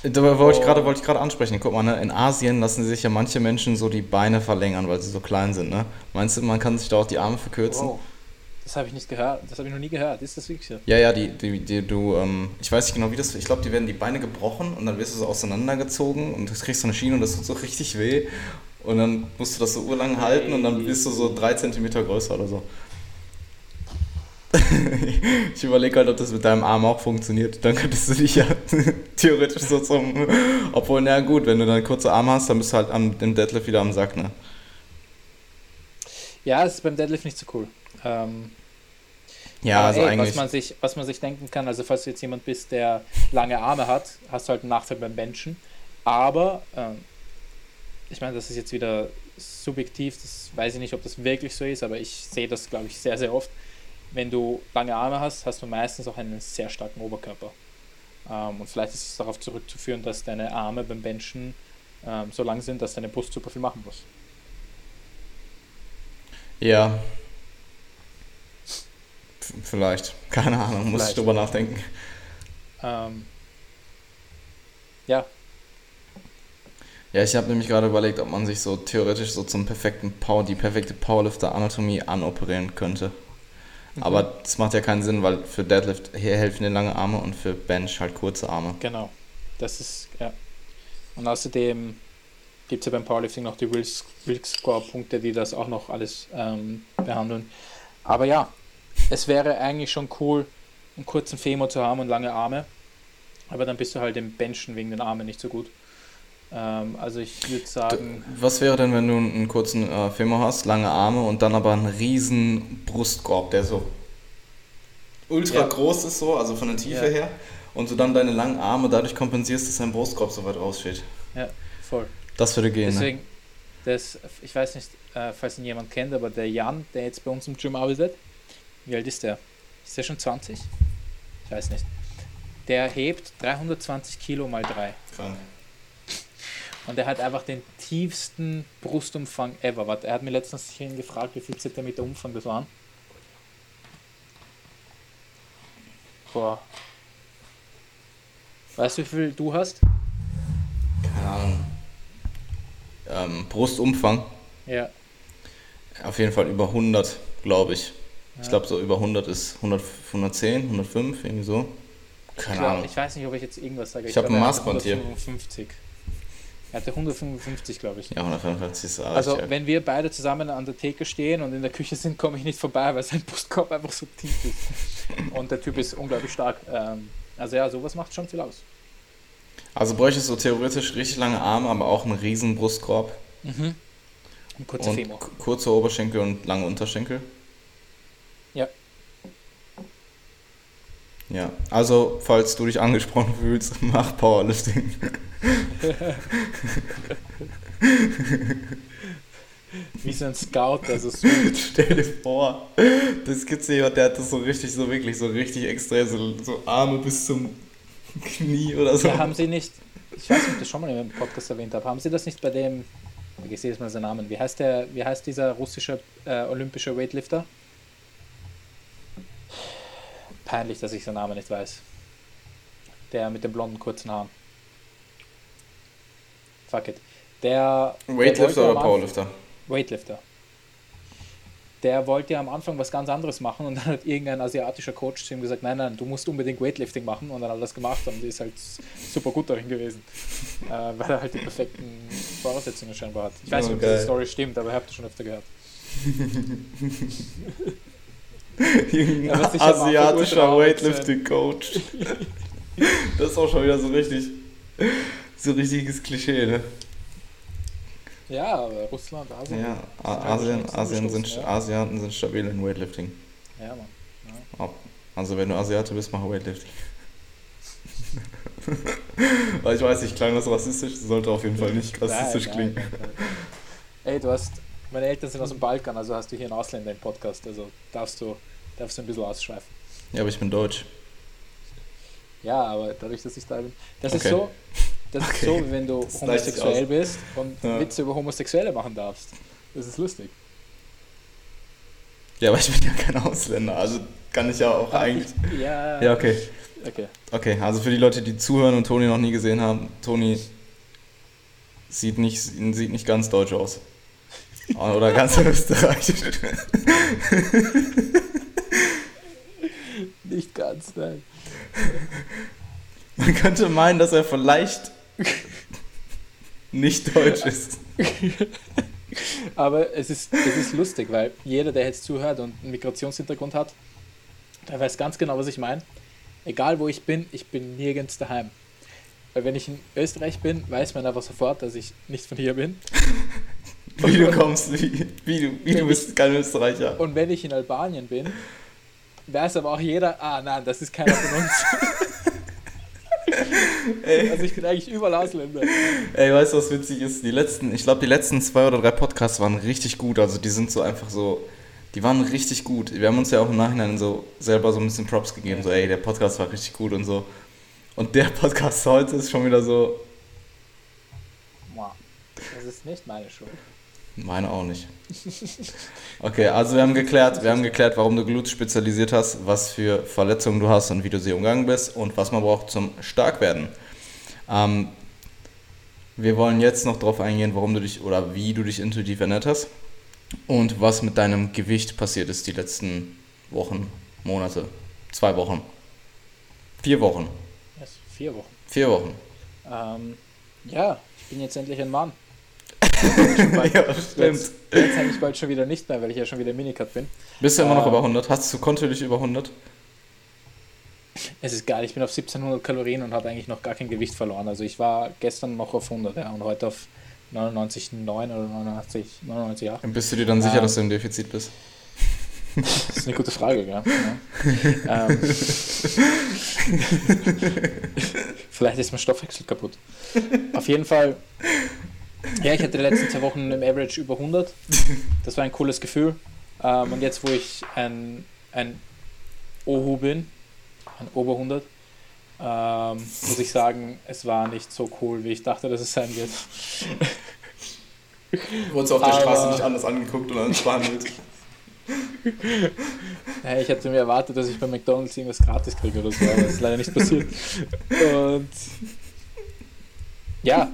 Da wollte ich gerade wollte ich gerade ansprechen. Guck mal, ne, in Asien lassen sich ja manche Menschen so die Beine verlängern, weil sie so klein sind. Ne? Meinst du, man kann sich da auch die Arme verkürzen? Wow. Das habe ich nicht gehört. Das habe ich noch nie gehört. Ist das wirklich so? Ja, ja, die, die, die du, ähm, ich weiß nicht genau, wie das. Ich glaube, die werden die Beine gebrochen und dann wirst du so auseinandergezogen und du kriegst so eine Schiene und das tut so richtig weh. Und dann musst du das so urlang halten und dann bist du so drei Zentimeter größer oder so. *laughs* ich überlege halt, ob das mit deinem Arm auch funktioniert. Dann könntest du dich ja *laughs* theoretisch so zum. Obwohl, na gut, wenn du dann kurze Arme hast, dann bist du halt am, im Deadlift wieder am Sack, ne? Ja, es ist beim Deadlift nicht so cool. Ähm, ja, also ey, eigentlich. Was man, sich, was man sich denken kann, also falls du jetzt jemand bist, der lange Arme hat, hast du halt einen Nachteil beim Benchen. Aber, ähm, ich meine, das ist jetzt wieder subjektiv, das weiß ich nicht, ob das wirklich so ist, aber ich sehe das, glaube ich, sehr, sehr oft wenn du lange Arme hast, hast du meistens auch einen sehr starken Oberkörper. Ähm, und vielleicht ist es darauf zurückzuführen, dass deine Arme beim Benchen ähm, so lang sind, dass deine Brust super viel machen muss. Ja. F vielleicht. *laughs* Keine Ahnung, muss ich drüber nachdenken. Ähm, ja. Ja, ich habe nämlich gerade überlegt, ob man sich so theoretisch so zum perfekten Power, die perfekte Powerlifter-Anatomie anoperieren könnte. Mhm. Aber das macht ja keinen Sinn, weil für Deadlift helfen dir lange Arme und für Bench halt kurze Arme. Genau. Das ist, ja. Und außerdem gibt es ja beim Powerlifting noch die Wilk-Score-Punkte, die das auch noch alles ähm, behandeln. Aber ja, es wäre eigentlich schon cool, einen kurzen Femur zu haben und lange Arme. Aber dann bist du halt im Benchen wegen den Armen nicht so gut. Ähm, also ich würde sagen. Was wäre denn, wenn du einen kurzen äh, Femur hast, lange Arme und dann aber einen riesen Brustkorb, der so ultra ja. groß ist, so, also von der Tiefe ja. her, und du dann deine langen Arme dadurch kompensierst, dass dein Brustkorb so weit raussteht. Ja, voll. Das würde gehen. Ne? Deswegen, ne? das, ich weiß nicht, äh, falls ihn jemand kennt, aber der Jan, der jetzt bei uns im Gym arbeitet, wie alt ist der? Ist der schon 20? Ich weiß nicht. Der hebt 320 Kilo mal 3. Krank. Und er hat einfach den tiefsten Brustumfang ever. Warte, er hat mir letztens gefragt, wie viel Zentimeter Umfang das waren. Boah. Weißt du, wie viel du hast? Keine Ahnung. Ähm, Brustumfang? Ja. Auf jeden Fall über 100, glaube ich. Ja. Ich glaube, so über 100 ist 100, 110, 105, irgendwie so. Keine ich glaub, Ahnung. Ich weiß nicht, ob ich jetzt irgendwas sage. Ich, ich habe ein Maßband hier. 155. Er hatte 155, glaube ich. Ja, 155 ist arg, Also, wenn wir beide zusammen an der Theke stehen und in der Küche sind, komme ich nicht vorbei, weil sein Brustkorb einfach so tief ist. und der Typ ist unglaublich stark. Ähm, also, ja, sowas macht schon viel aus. Also, bräuchtest du theoretisch richtig lange Arme, aber auch einen riesen Brustkorb. Mhm. Und kurze und Kurze Oberschenkel und lange Unterschenkel. Ja, also falls du dich angesprochen *laughs* fühlst, mach Powerlifting. *laughs* Wie so ein Scout, der so *laughs* Stell dir vor, das gibt's jemand, der hat das so richtig, so wirklich, so richtig extrem, so, so Arme bis zum Knie oder so. Ja, haben sie nicht, ich weiß nicht, ob ich das schon mal im Podcast erwähnt habe, haben sie das nicht bei dem, ich sehe jetzt mal seinen Namen, wie heißt der, wie heißt dieser russische äh, olympische Weightlifter? Peinlich, dass ich seinen Namen nicht weiß. Der mit den blonden kurzen Haaren. Fuck it. Der. Weightlifter der oder Powerlifter? Weightlifter. Der wollte ja am Anfang was ganz anderes machen und dann hat irgendein asiatischer Coach zu ihm gesagt: Nein, nein, du musst unbedingt Weightlifting machen. Und dann hat er das gemacht und ist halt super gut darin gewesen. äh, weil er halt die perfekten Voraussetzungen scheinbar hat. Ich weiß nicht, oh, ob diese Story stimmt, aber ich habe das schon öfter gehört. *laughs* Irgendein asiatischer Weightlifting-Coach. das ist auch schon wieder so richtig, so richtiges Klischee, ne? Ja, aber Russland, Asien. Ja, Asien, Asien sind, ja. Asiaten sind stabil in Weightlifting. Ja, Mann. Ja. Also wenn du Asiate bist, mach Weightlifting. *laughs* Weil ich weiß nicht, klang das rassistisch, sollte auf jeden Fall nicht rassistisch nein, klingen. Nein, nein, Ey, du hast, meine Eltern sind aus dem Balkan, also hast du hier einen Ausländer im Podcast, also darfst du, darfst du ein bisschen ausschweifen. Ja, aber ich bin deutsch. Ja, aber dadurch, dass ich da bin. Das okay. ist so, das *laughs* okay. ist so, wie wenn du das homosexuell bist und ja. Witze über Homosexuelle machen darfst. Das ist lustig. Ja, aber ich bin ja kein Ausländer, also kann ich ja auch aber eigentlich. Ich, ja. Ja, okay. Okay. Okay, also für die Leute, die zuhören und Toni noch nie gesehen haben, Toni sieht nicht, sieht nicht ganz deutsch aus. Oder ganz österreichisch. nicht ganz, nein. Man könnte meinen, dass er vielleicht nicht deutsch ist. Aber es ist, es ist lustig, weil jeder, der jetzt zuhört und einen Migrationshintergrund hat, der weiß ganz genau, was ich meine. Egal wo ich bin, ich bin nirgends daheim. Weil wenn ich in Österreich bin, weiß man einfach sofort, dass ich nicht von hier bin. *laughs* wie du kommst, wie, wie du, wie du bist kein Österreicher. Und wenn ich in Albanien bin, weiß aber auch jeder, ah nein, das ist keiner von uns. *laughs* Ey. Also ich bin eigentlich überall Ausländer. Ey, weißt du, was witzig ist? Die letzten, ich glaube, die letzten zwei oder drei Podcasts waren richtig gut. Also die sind so einfach so, die waren richtig gut. Wir haben uns ja auch im Nachhinein so selber so ein bisschen Props gegeben. Ja. So, ey, der Podcast war richtig gut und so. Und der Podcast heute ist schon wieder so. Das ist nicht meine Schuld. Meine auch nicht. Okay, also wir haben geklärt, wir haben geklärt, warum du Glut spezialisiert hast, was für Verletzungen du hast und wie du sie umgangen bist und was man braucht zum Starkwerden. Ähm, wir wollen jetzt noch darauf eingehen, warum du dich oder wie du dich intuitiv ernährt hast und was mit deinem Gewicht passiert ist die letzten Wochen, Monate, zwei Wochen, vier Wochen. Yes, vier Wochen. Vier Wochen. Ähm, ja, ich bin jetzt endlich ein Mann. *laughs* ja, stimmt. Jetzt, jetzt habe ich bald schon wieder nicht mehr, weil ich ja schon wieder Minicut bin. Bist du immer noch ähm, über 100? Hast du kontinuierlich über 100? Es ist geil, ich bin auf 1700 Kalorien und habe eigentlich noch gar kein Gewicht verloren. Also ich war gestern noch auf 100 ja, und heute auf 99,9 oder 99, 99,8. Und bist du dir dann sicher, ähm, dass du im Defizit bist? Das ist eine gute Frage, ja. *laughs* ja. ähm, vielleicht ist mein Stoffwechsel kaputt. Auf jeden Fall ja, ich hatte die letzten zwei Wochen im Average über 100. Das war ein cooles Gefühl. Ähm, und jetzt, wo ich ein, ein Ohu bin, ein Ober 100, ähm, muss ich sagen, es war nicht so cool, wie ich dachte, dass es sein wird. *laughs* Wurdest du auf der Aber, Straße nicht anders angeguckt oder behandelt? Ja, *laughs* ich hätte mir erwartet, dass ich bei McDonalds irgendwas gratis kriege oder so, aber das ist leider nicht passiert. *laughs* Und ja,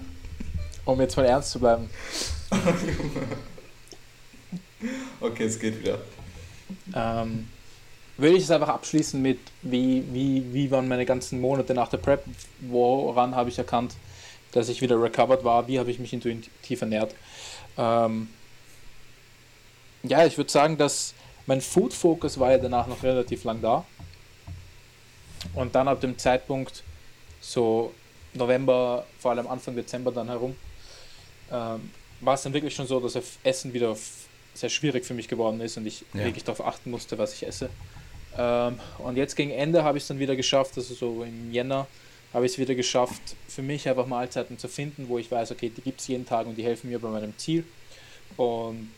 um jetzt mal ernst zu bleiben. *laughs* okay, es geht wieder. Ähm, würde ich es einfach abschließen mit, wie, wie, wie waren meine ganzen Monate nach der Prep, woran habe ich erkannt, dass ich wieder recovered war, wie habe ich mich intuitiv ernährt. Ähm, ja, ich würde sagen, dass mein Food Focus war ja danach noch relativ lang da. Und dann ab dem Zeitpunkt, so November, vor allem Anfang Dezember dann herum, ähm, war es dann wirklich schon so, dass Essen wieder sehr schwierig für mich geworden ist und ich ja. wirklich darauf achten musste, was ich esse. Ähm, und jetzt gegen Ende habe ich es dann wieder geschafft, also so im Jänner habe ich es wieder geschafft, für mich einfach Mahlzeiten zu finden, wo ich weiß, okay, die gibt es jeden Tag und die helfen mir bei meinem Ziel. Und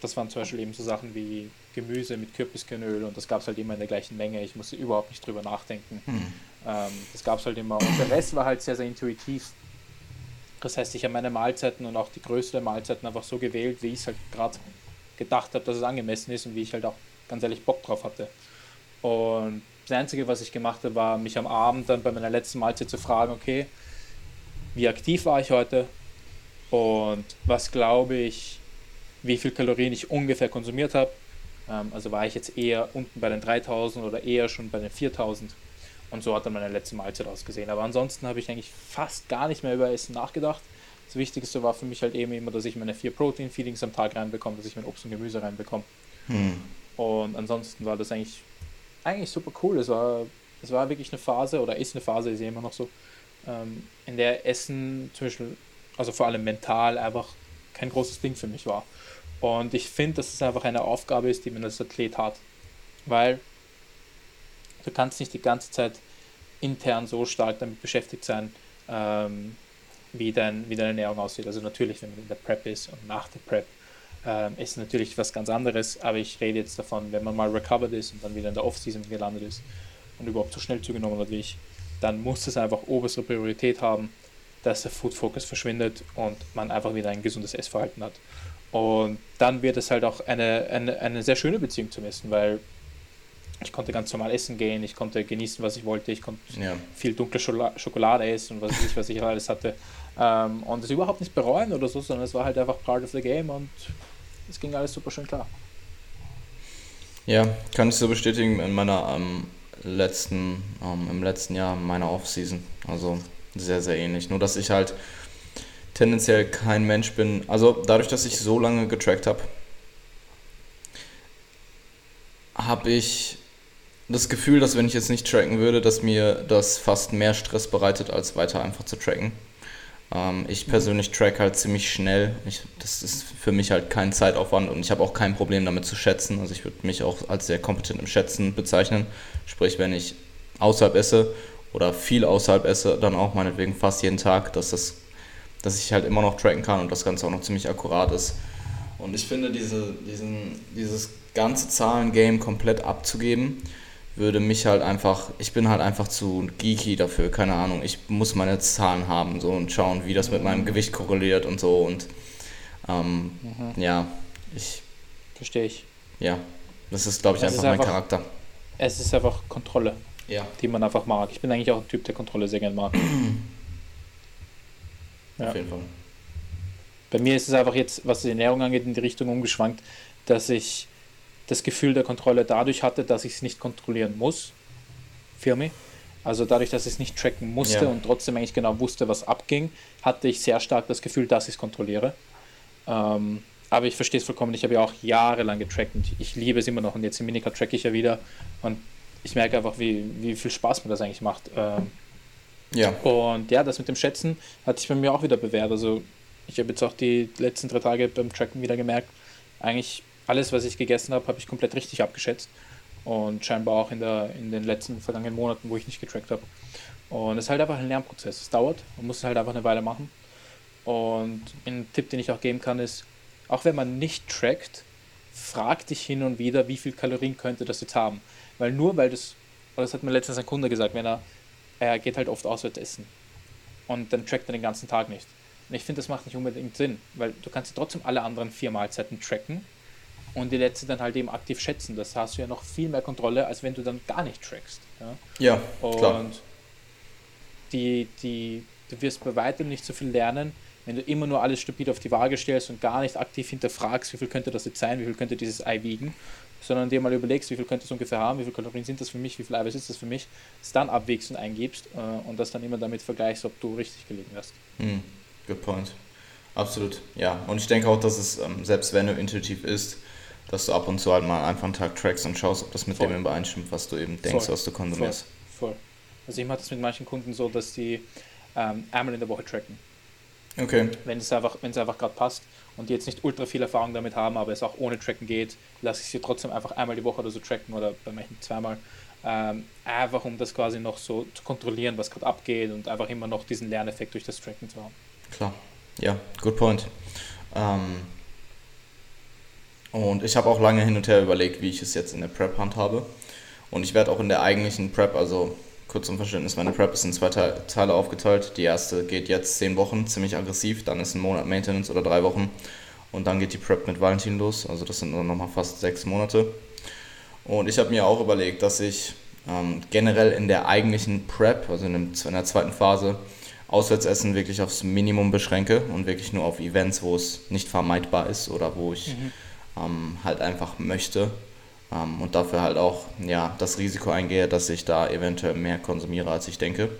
das waren zum Beispiel eben so Sachen wie Gemüse mit Kürbiskernöl und das gab es halt immer in der gleichen Menge. Ich musste überhaupt nicht drüber nachdenken. Hm. Ähm, das gab es halt immer. Und der Rest war halt sehr, sehr intuitiv. Das heißt, ich habe meine Mahlzeiten und auch die Größe der Mahlzeiten einfach so gewählt, wie ich es halt gerade gedacht habe, dass es angemessen ist und wie ich halt auch ganz ehrlich Bock drauf hatte. Und das Einzige, was ich gemacht habe, war, mich am Abend dann bei meiner letzten Mahlzeit zu fragen, okay, wie aktiv war ich heute und was glaube ich, wie viel Kalorien ich ungefähr konsumiert habe. Ähm, also war ich jetzt eher unten bei den 3000 oder eher schon bei den 4000. Und so hat dann meine letzte Mahlzeit ausgesehen. Aber ansonsten habe ich eigentlich fast gar nicht mehr über Essen nachgedacht. Das Wichtigste war für mich halt eben immer, dass ich meine vier Protein-Feedings am Tag reinbekomme, dass ich mein Obst und Gemüse reinbekomme. Hm. Und ansonsten war das eigentlich, eigentlich super cool. Es war, es war wirklich eine Phase, oder ist eine Phase, ist ja immer noch so, ähm, in der Essen zum Beispiel, also vor allem mental, einfach kein großes Ding für mich war. Und ich finde, dass es einfach eine Aufgabe ist, die man als Athlet hat. Weil du kannst nicht die ganze Zeit intern so stark damit beschäftigt sein, ähm, wie, dein, wie deine Ernährung aussieht. Also natürlich, wenn man in der Prep ist und nach der Prep, ähm, ist natürlich was ganz anderes, aber ich rede jetzt davon, wenn man mal recovered ist und dann wieder in der Off-Season gelandet ist und überhaupt so schnell zugenommen hat wie ich, dann muss es einfach oberste Priorität haben, dass der Food Focus verschwindet und man einfach wieder ein gesundes Essverhalten hat. Und dann wird es halt auch eine, eine, eine sehr schöne Beziehung zum Essen, weil ich konnte ganz normal essen gehen, ich konnte genießen, was ich wollte, ich konnte ja. viel dunkle Schokolade essen und was ich, was ich alles hatte. Ähm, und das überhaupt nicht bereuen oder so, sondern es war halt einfach part of the game und es ging alles super schön klar. Ja, kann ich so bestätigen in meiner ähm, letzten, ähm, im letzten Jahr meiner Offseason. Also sehr, sehr ähnlich. Nur dass ich halt tendenziell kein Mensch bin. Also dadurch, dass ich so lange getrackt habe, habe ich das Gefühl, dass wenn ich jetzt nicht tracken würde, dass mir das fast mehr Stress bereitet, als weiter einfach zu tracken. Ähm, ich persönlich track halt ziemlich schnell. Ich, das ist für mich halt kein Zeitaufwand und ich habe auch kein Problem damit zu schätzen. Also ich würde mich auch als sehr kompetent im Schätzen bezeichnen. Sprich, wenn ich außerhalb esse oder viel außerhalb esse, dann auch meinetwegen fast jeden Tag, dass, das, dass ich halt immer noch tracken kann und das Ganze auch noch ziemlich akkurat ist. Und ich finde, diese, diesen, dieses ganze Zahlengame komplett abzugeben, würde mich halt einfach, ich bin halt einfach zu geeky dafür, keine Ahnung. Ich muss meine Zahlen haben so und schauen, wie das mit meinem Gewicht korreliert und so und ähm, mhm. ja, ich. Verstehe ich. Ja, das ist, glaube ich, einfach, einfach mein Charakter. Es ist einfach Kontrolle ja. die man einfach mag. Ich bin eigentlich auch ein Typ, der Kontrolle sehr gerne mag. *clears throat* ja. Auf jeden Fall. Bei mir ist es einfach jetzt, was die Ernährung angeht, in die Richtung umgeschwankt, dass ich das Gefühl der Kontrolle dadurch hatte, dass ich es nicht kontrollieren muss für mich. Also dadurch, dass ich es nicht tracken musste ja. und trotzdem eigentlich genau wusste, was abging, hatte ich sehr stark das Gefühl, dass ich es kontrolliere. Ähm, aber ich verstehe es vollkommen. Ich habe ja auch jahrelang getrackt und ich liebe es immer noch. Und jetzt im Minika track ich ja wieder. Und ich merke einfach, wie, wie viel Spaß mir das eigentlich macht. Ähm, ja. Und ja, das mit dem Schätzen hat sich bei mir auch wieder bewährt. Also ich habe jetzt auch die letzten drei Tage beim Tracken wieder gemerkt, eigentlich alles, was ich gegessen habe, habe ich komplett richtig abgeschätzt. Und scheinbar auch in, der, in den letzten vergangenen Monaten, wo ich nicht getrackt habe. Und es ist halt einfach ein Lernprozess. Es dauert, man muss es halt einfach eine Weile machen. Und ein Tipp, den ich auch geben kann, ist, auch wenn man nicht trackt, frag dich hin und wieder, wie viel Kalorien könnte das jetzt haben. Weil nur weil das, das hat mir letztens ein Kunde gesagt, wenn er, er geht halt oft auswärts essen und dann trackt er den ganzen Tag nicht. Und ich finde, das macht nicht unbedingt Sinn, weil du kannst trotzdem alle anderen vier Mahlzeiten tracken und die letzte dann halt eben aktiv schätzen. Das hast du ja noch viel mehr Kontrolle, als wenn du dann gar nicht trackst. Ja, ja und klar. Die, die, du wirst bei weitem nicht so viel lernen, wenn du immer nur alles stupid auf die Waage stellst und gar nicht aktiv hinterfragst, wie viel könnte das jetzt sein, wie viel könnte dieses Ei wiegen, sondern dir mal überlegst, wie viel könnte es ungefähr haben, wie viel Kalorien sind das für mich, wie viel Eiweiß ist das für mich, es dann abwägst und eingibst äh, und das dann immer damit vergleichst, ob du richtig gelegen hast. Mm, good point. Absolut, ja. Und ich denke auch, dass es, ähm, selbst wenn du intuitiv ist, dass du ab und zu halt mal einfach einen Tag trackst und schaust, ob das mit Voll. dem übereinstimmt, was du eben denkst, Voll. was du konsumierst. Voll. Voll. Also ich mache das mit manchen Kunden so, dass die ähm, einmal in der Woche tracken. Okay. Wenn es einfach, wenn es einfach gerade passt und die jetzt nicht ultra viel Erfahrung damit haben, aber es auch ohne Tracken geht, lasse ich sie trotzdem einfach einmal die Woche oder so tracken oder bei manchen zweimal. Ähm, einfach um das quasi noch so zu kontrollieren, was gerade abgeht und einfach immer noch diesen Lerneffekt durch das Tracken zu haben. Klar, ja, good point. Ähm, und ich habe auch lange hin und her überlegt, wie ich es jetzt in der Prep handhabe. Und ich werde auch in der eigentlichen Prep, also kurz zum Verständnis, meine Prep ist in zwei Teile aufgeteilt. Die erste geht jetzt zehn Wochen, ziemlich aggressiv, dann ist ein Monat Maintenance oder drei Wochen und dann geht die Prep mit Valentin los, also das sind nur nochmal fast sechs Monate. Und ich habe mir auch überlegt, dass ich ähm, generell in der eigentlichen Prep, also in, dem, in der zweiten Phase, Auswärtsessen wirklich aufs Minimum beschränke und wirklich nur auf Events, wo es nicht vermeidbar ist oder wo ich mhm. Ähm, halt einfach möchte ähm, und dafür halt auch ja, das Risiko eingehe, dass ich da eventuell mehr konsumiere, als ich denke.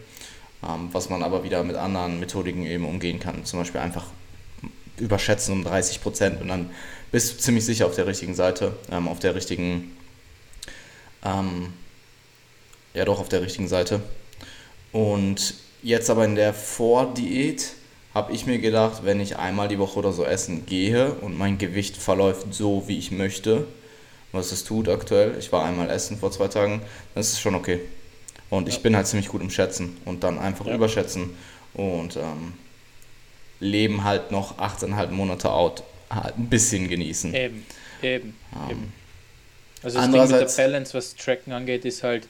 Ähm, was man aber wieder mit anderen Methodiken eben umgehen kann. Zum Beispiel einfach überschätzen um 30 Prozent und dann bist du ziemlich sicher auf der richtigen Seite, ähm, auf der richtigen, ähm, ja doch auf der richtigen Seite. Und jetzt aber in der Vordiät habe ich mir gedacht, wenn ich einmal die Woche oder so essen gehe und mein Gewicht verläuft so, wie ich möchte, was es tut aktuell, ich war einmal essen vor zwei Tagen, dann ist es schon okay. Und ich bin halt ziemlich gut im Schätzen und dann einfach ja. überschätzen und ähm, Leben halt noch 18,5 Monate out halt ein bisschen genießen. Eben, eben, ähm, eben. Also das Ding mit der Balance, was Tracken angeht, ist halt,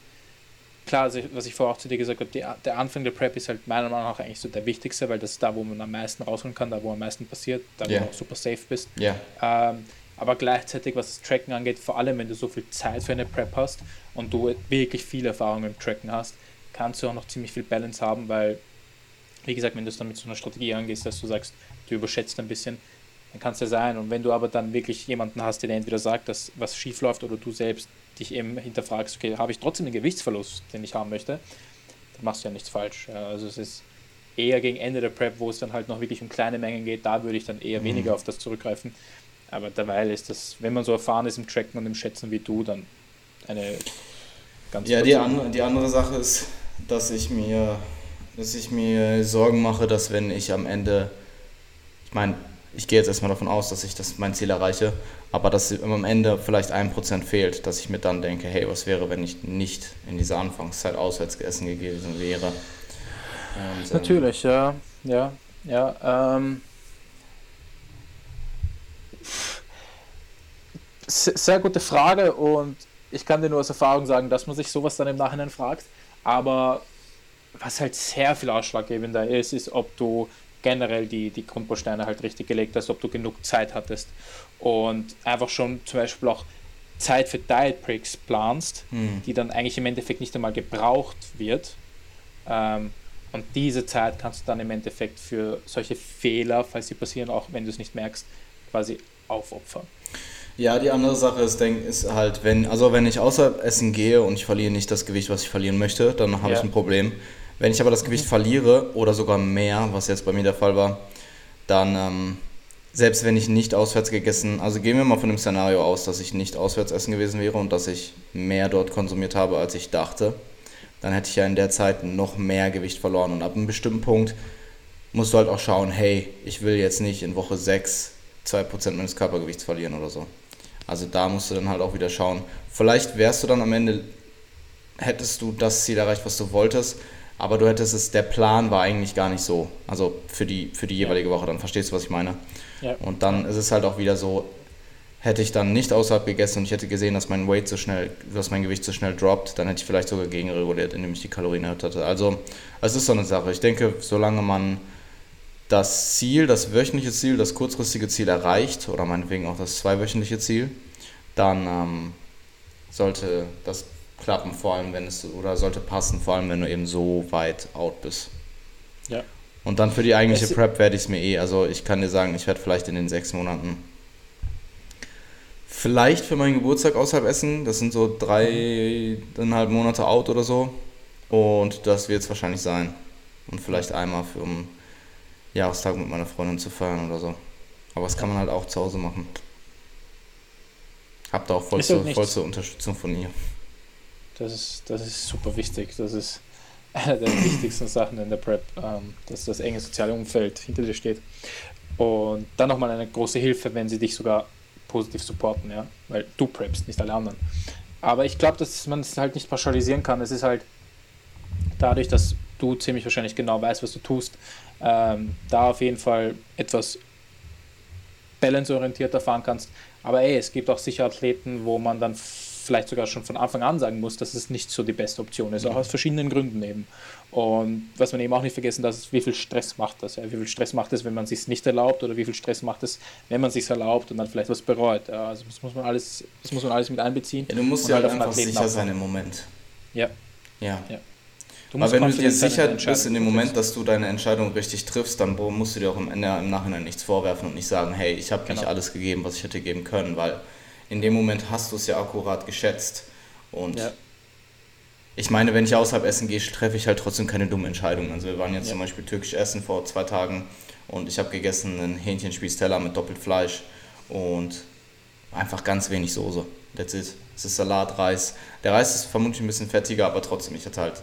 klar, also was ich vorher auch zu dir gesagt habe, die, der Anfang der Prep ist halt meiner Meinung nach eigentlich so der wichtigste, weil das ist da, wo man am meisten rausholen kann, da wo am meisten passiert, da wo yeah. du auch super safe bist. Yeah. Ähm, aber gleichzeitig, was das Tracken angeht, vor allem wenn du so viel Zeit für eine Prep hast und du wirklich viel Erfahrung im Tracken hast, kannst du auch noch ziemlich viel Balance haben, weil, wie gesagt, wenn du es dann mit so einer Strategie angehst, dass du sagst, du überschätzt ein bisschen, dann kann es ja sein. Und wenn du aber dann wirklich jemanden hast, der entweder sagt, dass was schief läuft oder du selbst dich eben hinterfragst, okay, habe ich trotzdem den Gewichtsverlust, den ich haben möchte, dann machst du ja nichts falsch. Also es ist eher gegen Ende der Prep, wo es dann halt noch wirklich um kleine Mengen geht, da würde ich dann eher mhm. weniger auf das zurückgreifen. Aber derweil ist das, wenn man so erfahren ist im Tracken und im Schätzen wie du, dann eine ganz Ja, die, an, die andere Sache ist, dass ich mir, dass ich mir Sorgen mache, dass wenn ich am Ende, ich meine, ich gehe jetzt erstmal davon aus, dass ich das mein Ziel erreiche, aber dass am Ende vielleicht ein Prozent fehlt, dass ich mir dann denke, hey, was wäre, wenn ich nicht in dieser Anfangszeit auswärts gegessen gewesen wäre. Und, ähm, Natürlich, ja, ja, ja. Ähm, sehr gute Frage und ich kann dir nur aus Erfahrung sagen, dass man sich sowas dann im Nachhinein fragt. Aber was halt sehr viel ausschlaggebender ist, ist, ob du generell die, die Grundbausteine halt richtig gelegt hast, ob du genug Zeit hattest und einfach schon zum Beispiel auch Zeit für Diet Breaks planst, mhm. die dann eigentlich im Endeffekt nicht einmal gebraucht wird. Ähm, und diese Zeit kannst du dann im Endeffekt für solche Fehler, falls sie passieren, auch wenn du es nicht merkst, quasi aufopfern. Ja, die andere Sache ist, denk, ist halt, wenn, also wenn ich außer Essen gehe und ich verliere nicht das Gewicht, was ich verlieren möchte, dann habe ja. ich ein Problem. Wenn ich aber das Gewicht verliere oder sogar mehr, was jetzt bei mir der Fall war, dann, ähm, selbst wenn ich nicht auswärts gegessen, also gehen wir mal von dem Szenario aus, dass ich nicht auswärts essen gewesen wäre und dass ich mehr dort konsumiert habe, als ich dachte, dann hätte ich ja in der Zeit noch mehr Gewicht verloren. Und ab einem bestimmten Punkt musst du halt auch schauen, hey, ich will jetzt nicht in Woche 6 2% meines Körpergewichts verlieren oder so. Also da musst du dann halt auch wieder schauen. Vielleicht wärst du dann am Ende, hättest du das Ziel erreicht, was du wolltest, aber du hättest es, der Plan war eigentlich gar nicht so. Also für die, für die jeweilige Woche, dann verstehst du, was ich meine. Ja. Und dann ist es halt auch wieder so, hätte ich dann nicht außerhalb gegessen und ich hätte gesehen, dass mein Weight so schnell, dass mein Gewicht so schnell droppt, dann hätte ich vielleicht sogar gegenreguliert, indem ich die Kalorien erhöht hatte. Also es ist so eine Sache. Ich denke, solange man das Ziel, das wöchentliche Ziel, das kurzfristige Ziel erreicht, oder meinetwegen auch das zweiwöchentliche Ziel, dann ähm, sollte das klappen, vor allem wenn es oder sollte passen, vor allem wenn du eben so weit out bist. Ja. Und dann für die eigentliche es Prep werde ich es mir eh, also ich kann dir sagen, ich werde vielleicht in den sechs Monaten vielleicht für meinen Geburtstag außerhalb essen. Das sind so dreieinhalb Monate out oder so. Und das wird es wahrscheinlich sein. Und vielleicht einmal für um Jahrestag mit meiner Freundin zu feiern oder so. Aber das kann man halt auch zu Hause machen. Hab da auch vollste, vollste Unterstützung von ihr. Das ist, das ist super wichtig. Das ist eine der wichtigsten Sachen in der Prep, ähm, dass das enge soziale Umfeld hinter dir steht. Und dann nochmal eine große Hilfe, wenn sie dich sogar positiv supporten, ja, weil du preppst, nicht alle anderen. Aber ich glaube, dass man es halt nicht pauschalisieren kann. Es ist halt dadurch, dass du ziemlich wahrscheinlich genau weißt, was du tust, ähm, da auf jeden Fall etwas balanceorientierter fahren kannst. Aber ey, es gibt auch sicher Athleten, wo man dann vielleicht sogar schon von Anfang an sagen muss, dass es nicht so die beste Option ist, auch aus verschiedenen Gründen eben. Und was man eben auch nicht vergessen darf, ist, wie viel Stress macht das. Ja? Wie viel Stress macht es, wenn man es sich nicht erlaubt oder wie viel Stress macht es, wenn man es sich erlaubt und dann vielleicht was bereut. Ja? Also das muss man alles, das muss man alles mit einbeziehen. Ja, du musst ja halt einfach sicher sein im Moment. Ja. Ja. ja. Aber wenn du dir sicher bist in dem Moment, dass du deine Entscheidung richtig triffst, dann musst du dir auch im, Ende, im Nachhinein nichts vorwerfen und nicht sagen, hey, ich habe genau. nicht alles gegeben, was ich hätte geben können, weil in dem Moment hast du es ja akkurat geschätzt. Und ja. ich meine, wenn ich außerhalb essen gehe, treffe ich halt trotzdem keine dummen Entscheidungen. Also wir waren jetzt ja. zum Beispiel türkisch essen vor zwei Tagen und ich habe gegessen einen Hähnchenspießteller mit doppelt Fleisch und einfach ganz wenig Soße. That's it. Es ist Salat, Reis. Der Reis ist vermutlich ein bisschen fettiger, aber trotzdem, ich hatte halt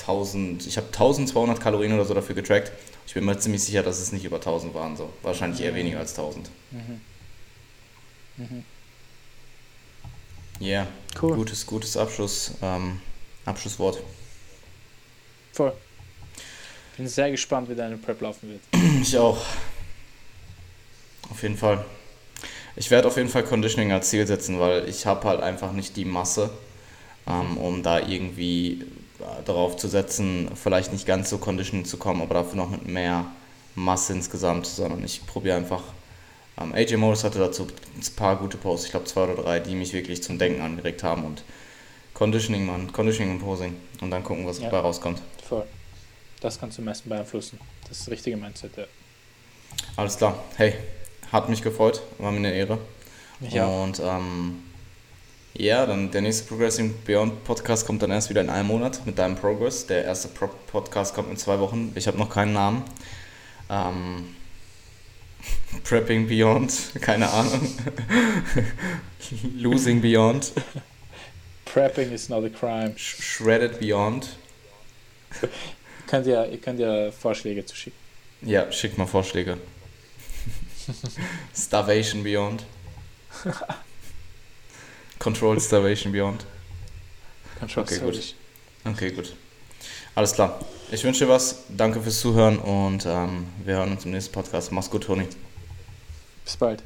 1000, ich habe 1200 Kalorien oder so dafür getrackt. Ich bin mir ziemlich sicher, dass es nicht über 1000 waren, so. Wahrscheinlich eher weniger als 1000. Mhm. Mhm. Ja, yeah. cool. gutes, gutes Abschluss, ähm, Abschlusswort. Voll. Bin sehr gespannt, wie deine Prep laufen wird. Ich auch. Auf jeden Fall. Ich werde auf jeden Fall Conditioning als Ziel setzen, weil ich habe halt einfach nicht die Masse, ähm, um da irgendwie äh, darauf zu setzen, vielleicht nicht ganz so Conditioning zu kommen, aber dafür noch mit mehr Masse insgesamt, sondern ich probiere einfach. Ähm, AJ Morris hatte dazu ein paar gute Posts, ich glaube zwei oder drei, die mich wirklich zum Denken angeregt haben und Conditioning, man, Conditioning und Posing und dann gucken, was ja. dabei rauskommt. Voll. Das kannst du am besten beeinflussen. Das ist das richtige Mindset, ja. Alles klar. Hey, hat mich gefreut, war mir eine Ehre. Ja. Und ähm, ja, dann der nächste Progressing Beyond Podcast kommt dann erst wieder in einem Monat mit deinem Progress. Der erste Pro Podcast kommt in zwei Wochen. Ich habe noch keinen Namen. Ähm, Prepping Beyond, keine Ahnung. Losing Beyond. Prepping is not a crime. Sh Shredded Beyond. ihr, könnt ja, ihr könnt ja Vorschläge zu schicken. Ja, schickt mal Vorschläge. Starvation Beyond. Controlled Starvation Beyond. Controlled okay, gut. Okay, gut. Alles klar. Ich wünsche dir was. Danke fürs Zuhören und ähm, wir hören uns im nächsten Podcast. Mach's gut, Toni. Bis bald.